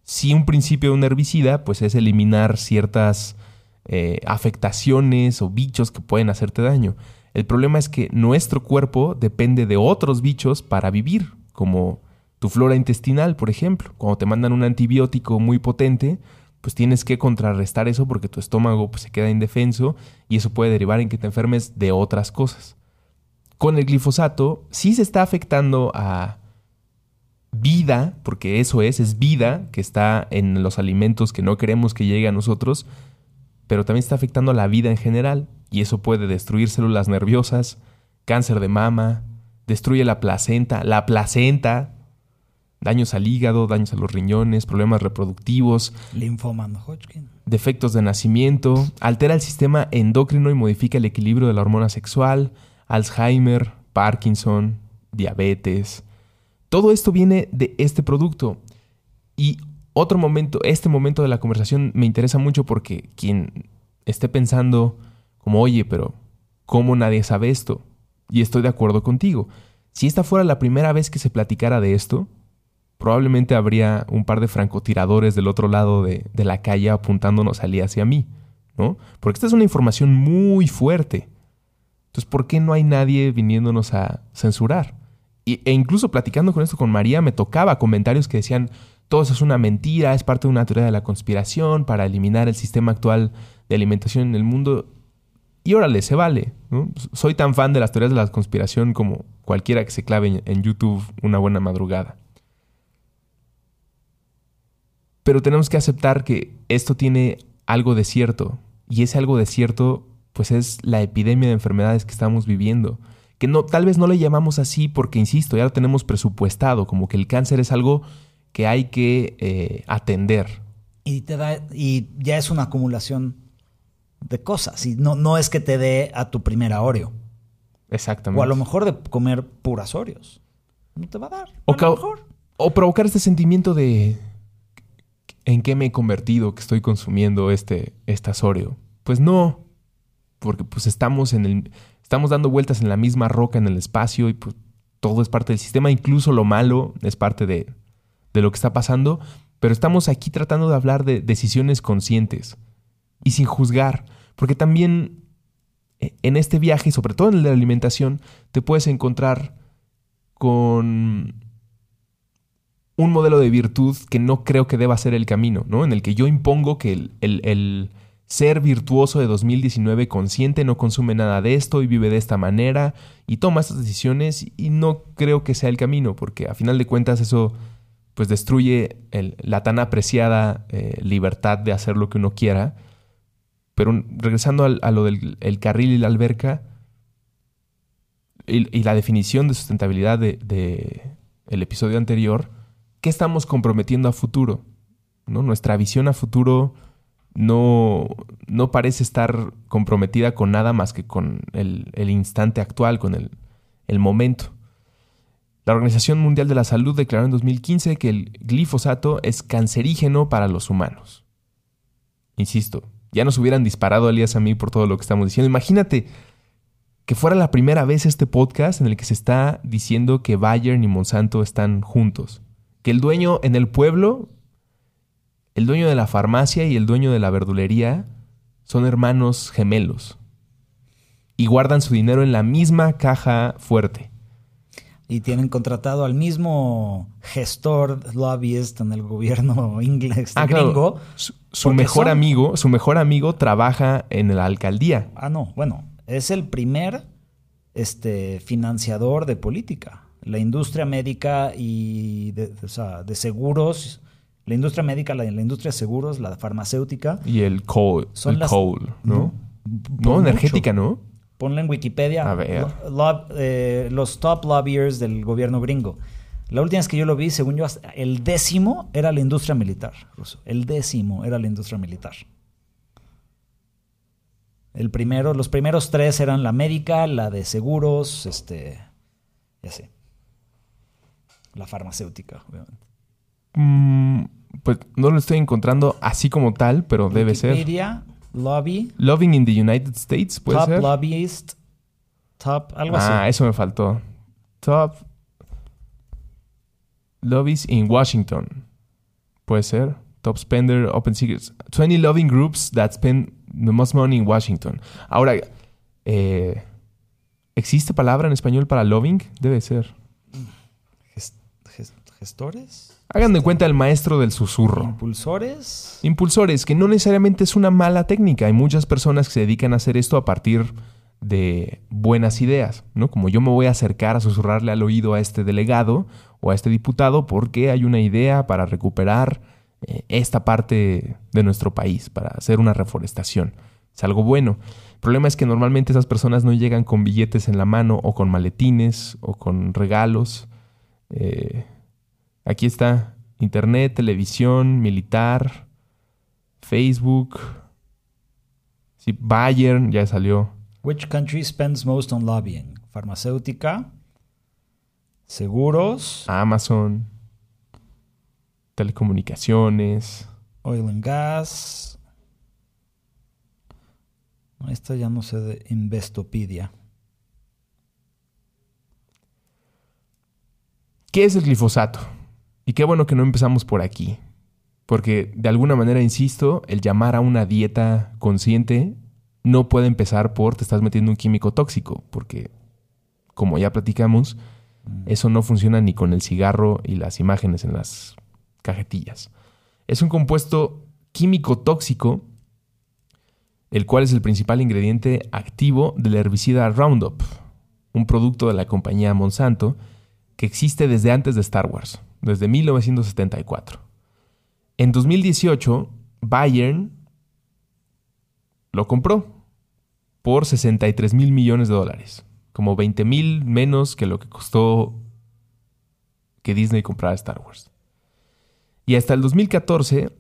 Si un principio de un herbicida pues es eliminar ciertas eh, afectaciones o bichos que pueden hacerte daño. El problema es que nuestro cuerpo depende de otros bichos para vivir, como tu flora intestinal, por ejemplo. Cuando te mandan un antibiótico muy potente, pues tienes que contrarrestar eso porque tu estómago pues, se queda indefenso y eso puede derivar en que te enfermes de otras cosas. Con el glifosato sí se está afectando a vida, porque eso es, es vida que está en los alimentos que no queremos que llegue a nosotros, pero también está afectando a la vida en general y eso puede destruir células nerviosas, cáncer de mama, destruye la placenta, la placenta, daños al hígado, daños a los riñones, problemas reproductivos, linfoma Hodgkin, defectos de nacimiento, altera el sistema endocrino y modifica el equilibrio de la hormona sexual, Alzheimer, Parkinson, diabetes. Todo esto viene de este producto. Y otro momento, este momento de la conversación me interesa mucho porque quien esté pensando como, oye, pero ¿cómo nadie sabe esto? Y estoy de acuerdo contigo. Si esta fuera la primera vez que se platicara de esto, probablemente habría un par de francotiradores del otro lado de, la calle apuntándonos al hacia mí, ¿no? Porque esta es una información muy fuerte. Entonces, ¿por qué no hay nadie viniéndonos a censurar? e incluso platicando con esto con María, me tocaba comentarios que decían, todo eso es una mentira, es parte de una teoría de la conspiración para eliminar el sistema actual de alimentación en el mundo. Y órale, se vale. Soy tan fan de las teorías de la conspiración como cualquiera que se clave en YouTube una buena madrugada. Pero tenemos que aceptar que esto tiene algo de cierto. Y ese algo de cierto, pues es la epidemia de enfermedades que estamos viviendo. Que no, tal vez no le llamamos así porque, insisto, ya lo tenemos presupuestado, como que el cáncer es algo que hay que eh, atender. Y, te da, y ya es una acumulación de cosas. Y no, no es que te dé a tu primera Oreo. Exactamente. O a lo mejor de comer puras Oreos. No te va a dar. O, a lo mejor. o provocar este sentimiento de ¿en qué me he convertido que estoy consumiendo este, esta Oreo? Pues no, porque pues estamos en el, estamos dando vueltas en la misma roca en el espacio y pues todo es parte del sistema, incluso lo malo es parte de, de lo que está pasando, pero estamos aquí tratando de hablar de decisiones conscientes y sin juzgar, porque también eh, en este viaje, sobre todo en el de la alimentación, te puedes encontrar con un modelo de virtud que no creo que deba ser el camino, ¿no? En el que yo impongo que el, ser virtuoso de 2019 consciente no consume nada de esto y vive de esta manera y toma estas decisiones y no creo que sea el camino, porque a final de cuentas eso pues destruye la tan apreciada eh, libertad de hacer lo que uno quiera. Pero regresando a lo del carril y la alberca y, la definición de sustentabilidad del de episodio anterior, ¿qué estamos comprometiendo a futuro? ¿No? Nuestra visión a futuro no, no parece estar comprometida con nada más que con el, instante actual, con el momento. La Organización Mundial de la Salud declaró en 2015 que el glifosato es cancerígeno para los humanos. Insisto, ya nos hubieran disparado Elías a mí por todo lo que estamos diciendo. Imagínate que fuera la primera vez este podcast en el que se está diciendo que Bayern y Monsanto están juntos que el dueño en el pueblo, el dueño de la farmacia y el dueño de la verdulería son hermanos gemelos y guardan su dinero en la misma caja fuerte. Y tienen contratado al mismo gestor lobbyist en el gobierno [laughs] inglés ah, gringo. Su, mejor amigo, su mejor amigo trabaja en la alcaldía. Ah, no, bueno, es el primer este, financiador de política la industria médica y de, o sea, de seguros, la industria médica, la, industria de seguros, la farmacéutica. Y el coal, son el coal ¿no? No, energética, ¿no? Ponle en Wikipedia. A ver. Eh, los top lobbyers del gobierno gringo. La última vez que yo lo vi, según yo, el décimo era la industria militar, ruso. El décimo era la industria militar. El primero, los primeros tres eran la médica, la de seguros, este, y así. La farmacéutica, obviamente. Mm, pues no lo estoy encontrando así como tal, pero debe ser. Lobby, Loving in the United States, puede top ser. lobbyist, top, algo ah, así. eso me faltó. Top lobbies in Washington. Puede ser. Top spender, open secrets. 20 loving groups that spend the most money in Washington. Ahora, eh, ¿existe palabra en español para loving? Debe ser. Ges- ges- gestores, Hagan de cuenta el maestro del susurro. impulsores. Impulsores, que no necesariamente es una mala técnica. Hay muchas personas que se dedican a hacer esto a partir de buenas ideas, ¿no? Como yo me voy a acercar a susurrarle al oído a este delegado o a este diputado porque hay una idea para recuperar eh, esta parte de nuestro país, para hacer una reforestación. Es algo bueno. El problema es que normalmente esas personas no llegan con billetes en la mano o con maletines o con regalos. Eh, aquí está Internet, televisión, militar, Facebook. Sí, Bayern ya salió. Which country spends most on lobbying? Farmacéutica, seguros, Amazon, telecomunicaciones. oil and gas. Esta ya no sé de Investopedia. ¿Qué es el glifosato? Y qué bueno que no empezamos por aquí. Porque de alguna manera, insisto, el llamar a una dieta consciente no puede empezar por te estás metiendo un químico tóxico. Porque, como ya platicamos, eso no funciona ni con el cigarro y las imágenes en las cajetillas. Es un compuesto químico tóxico, el cual es el principal ingrediente activo del herbicida Roundup, un producto de la compañía Monsanto que existe desde antes de Star Wars, desde 1974. En 2018, Bayern lo compró por 63 mil millones de dólares, como 20 mil menos que lo que costó que Disney comprara Star Wars. Y hasta el 2014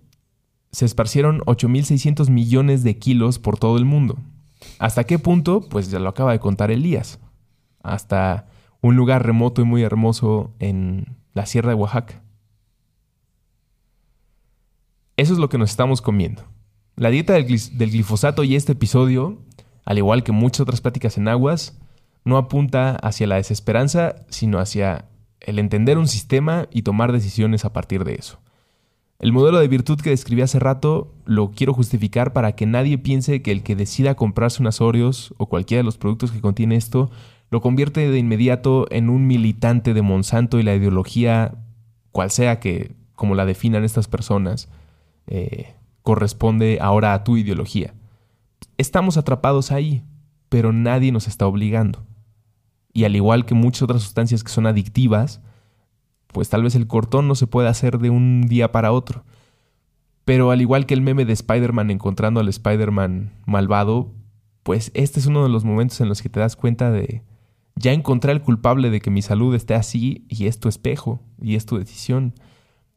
se esparcieron 8.600 millones de kilos por todo el mundo. ¿Hasta qué punto? Pues ya lo acaba de contar Elías. Hasta un lugar remoto y muy hermoso en la Sierra de Oaxaca. Eso es lo que nos estamos comiendo. La dieta del, glifosato y este episodio, al igual que muchas otras pláticas en aguas, no apunta hacia la desesperanza, sino hacia el entender un sistema y tomar decisiones a partir de eso. El modelo de virtud que describí hace rato lo quiero justificar para que nadie piense que el que decida comprarse unas Oreos o cualquiera de los productos que contiene esto lo convierte de inmediato en un militante de Monsanto y la ideología, cual sea que, como la definan estas personas, eh, corresponde ahora a tu ideología. Estamos atrapados ahí, pero nadie nos está obligando. Y al igual que muchas otras sustancias que son adictivas, pues tal vez el cortón no se puede hacer de un día para otro. Pero al igual que el meme de Spider-Man encontrando al Spider-Man malvado, pues este es uno de los momentos en los que te das cuenta de, ya encontré al culpable de que mi salud esté así y es tu espejo y es tu decisión.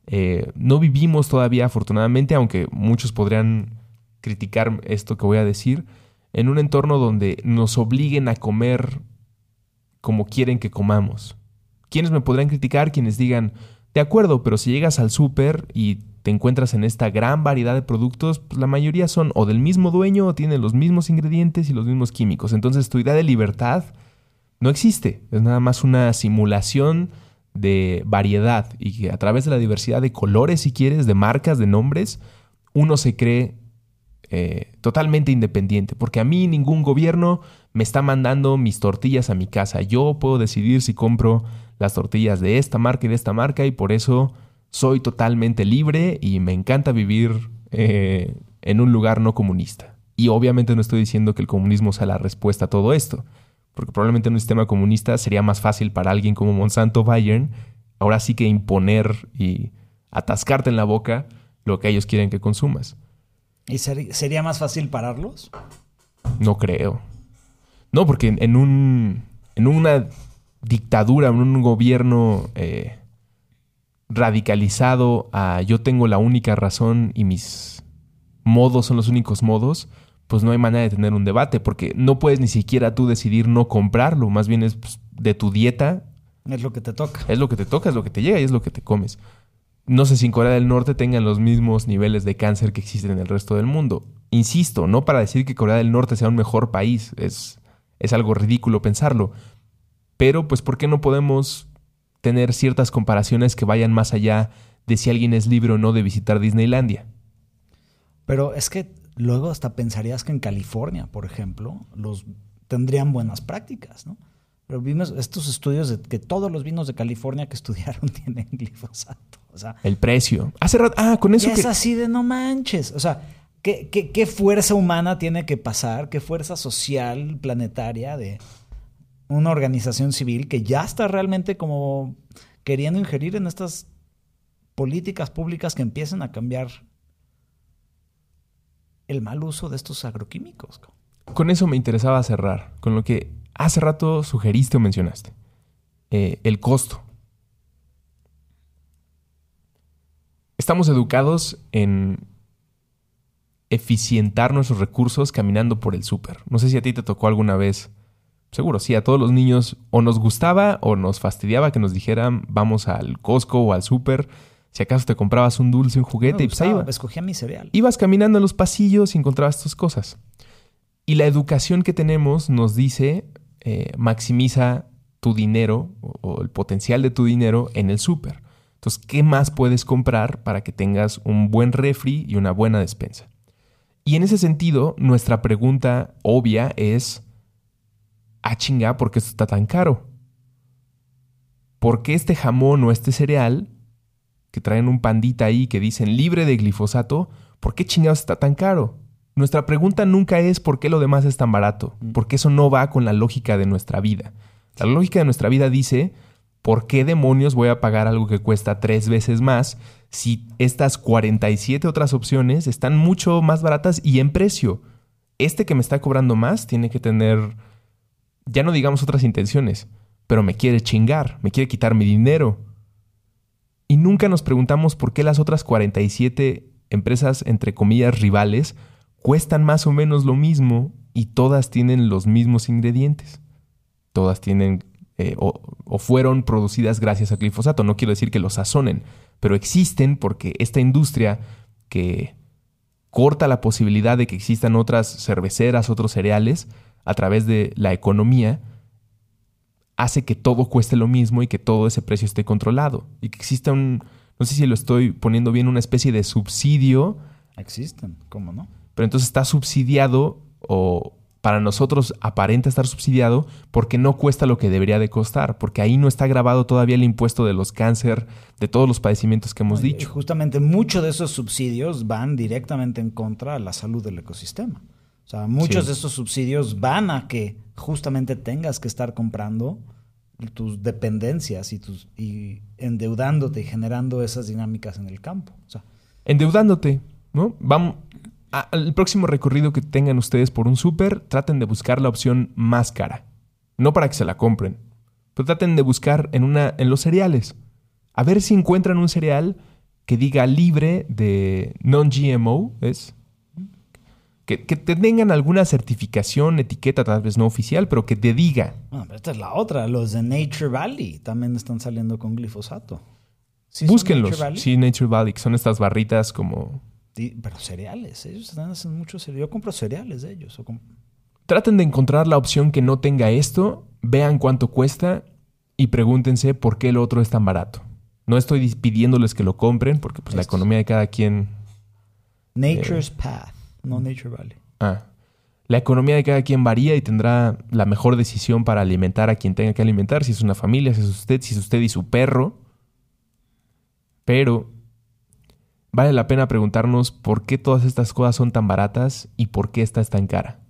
Eh, no vivimos todavía, afortunadamente, aunque muchos podrían criticar esto que voy a decir, en un entorno donde nos obliguen a comer como quieren que comamos. ¿Quiénes me podrán criticar? Quienes digan, de acuerdo, pero si llegas al súper y te encuentras en esta gran variedad de productos, pues la mayoría son o del mismo dueño o tienen los mismos ingredientes y los mismos químicos. Entonces tu idea de libertad no existe. Es nada más una simulación de variedad y que a través de la diversidad de colores, si quieres, de marcas, de nombres, uno se cree eh, totalmente independiente. Porque a mí ningún gobierno me está mandando mis tortillas a mi casa. Yo puedo decidir si compro las tortillas de esta marca y de esta marca y por eso soy totalmente libre y me encanta vivir eh, en un lugar no comunista. Y obviamente no estoy diciendo que el comunismo sea la respuesta a todo esto, porque probablemente en un sistema comunista sería más fácil para alguien como Monsanto Bayern ahora sí que imponer y atascarte en la boca lo que ellos quieren que consumas. ¿Y ser- sería más fácil pararlos? No creo. No, porque en, en un. en una dictadura, en un gobierno eh, radicalizado a yo tengo la única razón y mis modos son los únicos modos, pues no hay manera de tener un debate, porque no puedes ni siquiera tú decidir no comprarlo, más bien es pues, de tu dieta. Es lo que te toca. Es lo que te toca, es lo que te llega y es lo que te comes. No sé si en Corea del Norte tengan los mismos niveles de cáncer que existen en el resto del mundo. Insisto, no para decir que Corea del Norte sea un mejor país, es, es algo ridículo pensarlo. Pero, pues, ¿por qué no podemos tener ciertas comparaciones que vayan más allá de si alguien es libre o no de visitar Disneylandia? Pero es que luego hasta pensarías que en California, por ejemplo, los tendrían buenas prácticas, ¿no? Pero vimos estos estudios de que todos los vinos de California que [laughs] estudiaron tienen glifosato. O sea, el precio. Hace rato, ah, con eso. es así de no manches. O sea, ¿qué, qué fuerza humana tiene que pasar? ¿Qué fuerza social, planetaria de una organización civil que ya está realmente como queriendo ingerir en estas políticas públicas que empiecen a cambiar el mal uso de estos agroquímicos. Con eso me interesaba cerrar, con lo que hace rato sugeriste o mencionaste, eh, el costo. Estamos educados en eficientar nuestros recursos caminando por el súper. No sé si a ti te tocó alguna vez Seguro, sí, a todos los niños o nos gustaba o nos fastidiaba que nos dijeran vamos al Costco o al súper. Si acaso te comprabas un dulce, un juguete y pues ahí Escogía mi cereal. Ibas caminando en los pasillos y encontrabas tus cosas. Y la educación que tenemos nos dice eh, maximiza tu dinero o, el potencial de tu dinero en el súper. Entonces, ¿qué más puedes comprar para que tengas un buen refri y una buena despensa? Y en ese sentido, nuestra pregunta obvia es, ah, chinga, ¿por qué esto está tan caro? ¿Por qué este jamón o este cereal, que traen un pandita ahí que dicen libre de glifosato, ¿por qué chingados está tan caro? Nuestra pregunta nunca es por qué lo demás es tan barato, mm. porque eso no va con la lógica de nuestra vida. La lógica de nuestra vida dice, ¿por qué demonios voy a pagar algo que cuesta tres veces más si estas 47 otras opciones están mucho más baratas y en precio? Este que me está cobrando más tiene que tener ya no digamos otras intenciones, pero me quiere chingar, me quiere quitar mi dinero. Y nunca nos preguntamos por qué las otras 47 empresas, entre comillas, rivales, cuestan más o menos lo mismo y todas tienen los mismos ingredientes. Todas tienen eh, o, o, fueron producidas gracias a glifosato. No quiero decir que los sazonen, pero existen porque esta industria que corta la posibilidad de que existan otras cerveceras, otros cereales, a través de la economía hace que todo cueste lo mismo y que todo ese precio esté controlado. Y que exista un, no sé si lo estoy poniendo bien, una especie de subsidio. Existen, ¿cómo no? Pero entonces está subsidiado o para nosotros aparenta estar subsidiado porque no cuesta lo que debería de costar, porque ahí no está grabado todavía el impuesto de los cáncer, de todos los padecimientos que hemos dicho. Justamente muchos de esos subsidios van directamente en contra de la salud del ecosistema. O sea, muchos de estos subsidios van a que justamente tengas que estar comprando tus dependencias y, tus, y endeudándote y generando esas dinámicas en el campo. O sea, endeudándote, ¿no? Vamos, al próximo recorrido que tengan ustedes por un súper, traten de buscar la opción más cara. No para que se la compren, pero traten de buscar en, una, en los cereales. A ver si encuentran un cereal que diga libre de non-GMO, ¿es? Que, te tengan alguna certificación, etiqueta tal vez no oficial, pero que te diga. Ah, esta es la otra, los de Nature Valley también están saliendo con glifosato. Búsquenlos. sí, Nature Valley, que son estas barritas como... pero cereales, ellos hacen muchos cereales. Yo compro cereales de ellos. Traten de encontrar la opción que no tenga esto, vean cuánto cuesta y pregúntense por qué el otro es tan barato. No estoy pidiéndoles que lo compren, porque pues la economía de cada quien... Nature's eh, Path no Nature Valley. Ah. La economía de cada quien varía y tendrá la mejor decisión para alimentar a quien tenga que alimentar, si es una familia, si es usted, si es usted y su perro. Pero vale la pena preguntarnos por qué todas estas cosas son tan baratas y por qué esta es tan cara.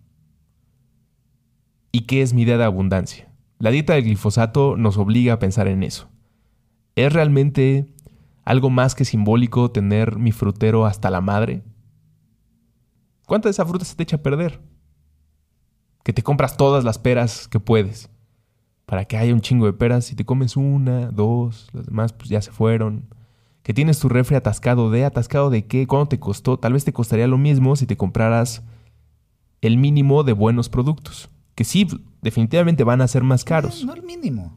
¿Y qué es mi idea de abundancia? La dieta del glifosato nos obliga a pensar en eso. ¿Es realmente algo más que simbólico tener mi frutero hasta la madre? ¿Cuánta de esa fruta se te echa a perder? Que te compras todas las peras que puedes. Para que haya un chingo de peras. Si te comes una, dos, las demás pues ya se fueron. que tienes tu refri atascado de, atascado de qué, cuánto te costó, tal vez te costaría lo mismo si te compraras el mínimo de buenos productos, que sí, definitivamente van a ser más caros. No, no el mínimo,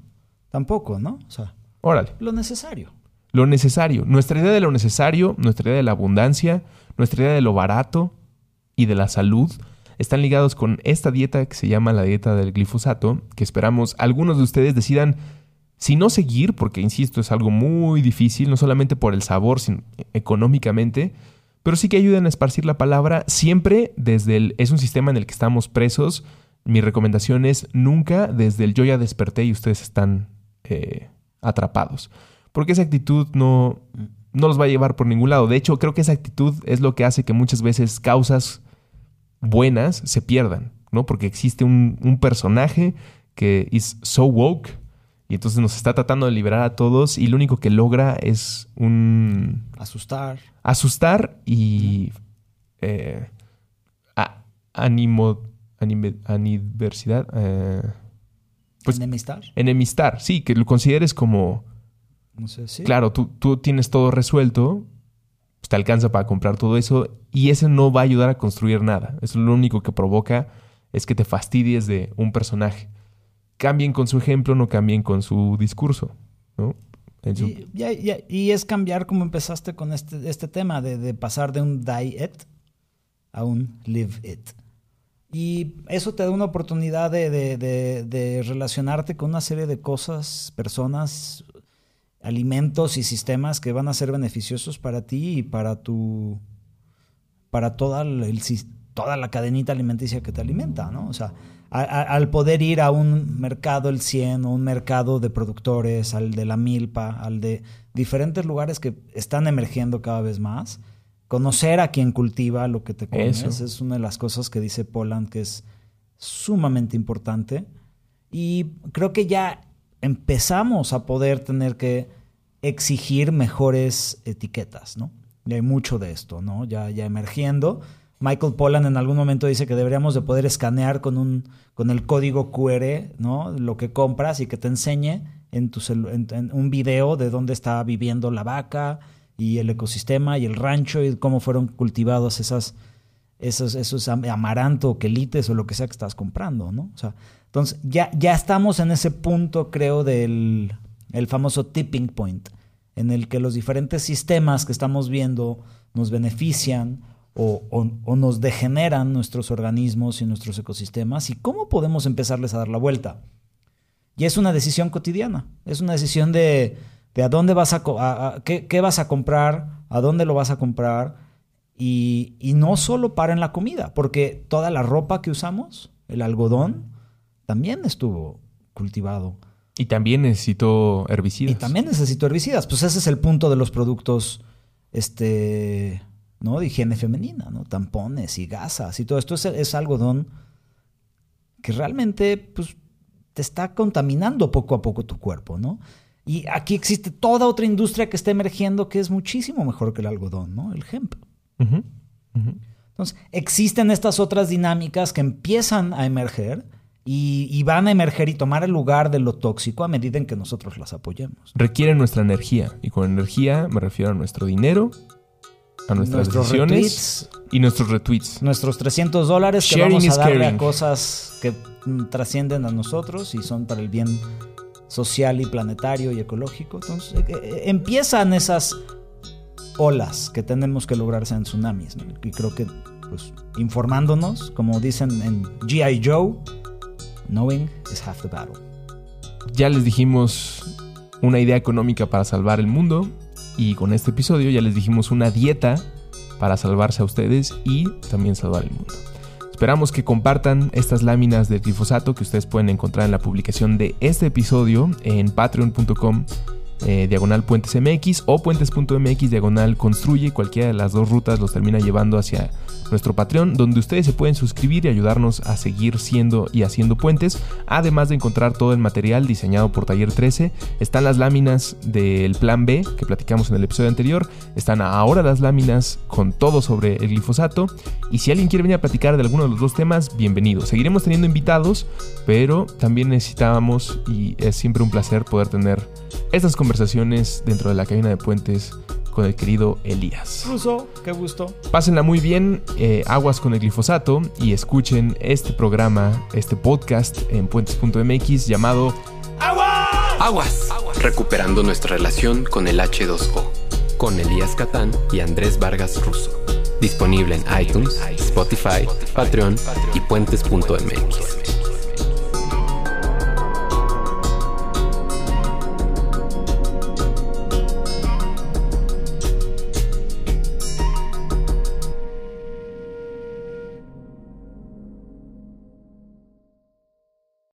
tampoco, ¿no? O sea, Órale. lo necesario. Lo necesario. Nuestra idea de lo necesario, nuestra idea de la abundancia, nuestra idea de lo barato y de la salud están ligados con esta dieta que se llama la dieta del glifosato, que esperamos algunos de ustedes decidan si no seguir, porque insisto, es algo muy difícil, no solamente por el sabor, sino económicamente, pero sí que ayuden a esparcir la palabra siempre desde el... Es un sistema en el que estamos presos. Mi recomendación es nunca desde el yo ya desperté y ustedes están eh, atrapados. Porque esa actitud no, no los va a llevar por ningún lado. De hecho, creo que esa actitud es lo que hace que muchas veces causas buenas se pierdan, ¿no? Porque existe un, un personaje que es so woke y entonces nos está tratando de liberar a todos y lo único que logra es un... Asustar. Asustar y... Eh, a, animo... Anime, aniversidad. Eh, pues, Enemistar. enemistar, sí, que lo consideres como... No sé, sí. Claro, tú, tú tienes todo resuelto, te alcanza para comprar todo eso y ese no va a ayudar a construir nada. Eso lo único que provoca es que te fastidies de un personaje. Cambien con su ejemplo, no cambien con su discurso, ¿no? Y, es cambiar como empezaste con este, este tema de, de pasar de un die it a un live it. Y eso te da una oportunidad de- de relacionarte con una serie de cosas, personas, alimentos y sistemas que van a ser beneficiosos para ti y para tu para toda, el- toda la cadenita alimenticia que te alimenta, ¿no? O sea, a- a- al poder ir a un mercado el 100 o un mercado de productores, al de la milpa, al de diferentes lugares que están emergiendo cada vez más, conocer a quien cultiva lo que te comes Eso. es una de las cosas que dice Poland que es sumamente importante y creo que ya empezamos a poder tener que exigir mejores etiquetas, ¿no? Y hay mucho de esto, ¿no? Ya, ya emergiendo. Michael Pollan en algún momento dice que deberíamos de poder escanear con, un, con el código QR, ¿no? Lo que compras y que te enseñe en, tu un video de dónde está viviendo la vaca y el ecosistema y el rancho y cómo fueron cultivados esas, esos, esos am- amaranto o quelites o lo que sea que estás comprando, ¿no? O sea, entonces ya, ya estamos en ese punto, creo, del el famoso tipping point, en el que los diferentes sistemas que estamos viendo nos benefician o, o- nos degeneran nuestros organismos y nuestros ecosistemas y cómo podemos empezarles a dar la vuelta. Y es una decisión cotidiana, es una decisión de, de a dónde vas a- a- qué, qué vas a comprar, a dónde lo vas a comprar, y, y no solo para en la comida, porque toda la ropa que usamos, el algodón, también estuvo cultivado. Y también necesito Y herbicidas. también necesito herbicidas. Pues ese es el punto de los productos este, ¿no? de higiene femenina, ¿no? Tampones y gasas y todo esto es, es algodón que realmente pues, te está contaminando poco a poco tu cuerpo, ¿no? Y aquí existe toda otra industria que está emergiendo que es muchísimo mejor que el algodón, ¿no? El hemp. Entonces, existen estas otras dinámicas que empiezan a emerger y, y van a emerger y tomar el lugar de lo tóxico a medida en que nosotros las apoyemos. Requieren nuestra energía. Y con energía me refiero a nuestro dinero, a nuestras Nuestros decisiones retweets, y nuestros retweets. nuestros 300 dólares que Sharing vamos a darle caring. a cosas que mm, trascienden a nosotros y son para el bien social y planetario y ecológico. Entonces, eh, eh, empiezan esas olas que tenemos que lograr sean tsunamis. ¿no? Y creo que, pues, informándonos, como dicen en G.I. Joe, knowing is half the battle. Ya les dijimos una idea económica para salvar el mundo. Y con este episodio ya les dijimos una dieta para salvarse a ustedes y también salvar el mundo. Esperamos que compartan estas láminas de glifosato que ustedes pueden encontrar en la publicación de este episodio en patreon.com eh, diagonal puentes mx o puentes.mx diagonal construye. Cualquiera de las dos rutas los termina llevando hacia nuestro Patreon, donde ustedes se pueden suscribir y ayudarnos a seguir siendo y haciendo puentes, además de encontrar todo el material diseñado por Taller 13. Están las láminas del plan B que platicamos en el episodio anterior, están ahora las láminas con todo sobre el glifosato, y si alguien quiere venir a platicar de alguno de los dos temas, bienvenido. Seguiremos teniendo invitados, pero también necesitábamos, y es siempre un placer poder tener estas conversaciones dentro de la cabina de puentes con el querido Elías. Ruso, qué gusto. Pásenla muy bien, eh, aguas con el glifosato y escuchen este programa, este podcast en puentes.mx llamado Aguas, recuperando nuestra relación con el H2O, con Elías Catán y Andrés Vargas Russo. Disponible en iTunes, Spotify, Patreon y puentes.mx.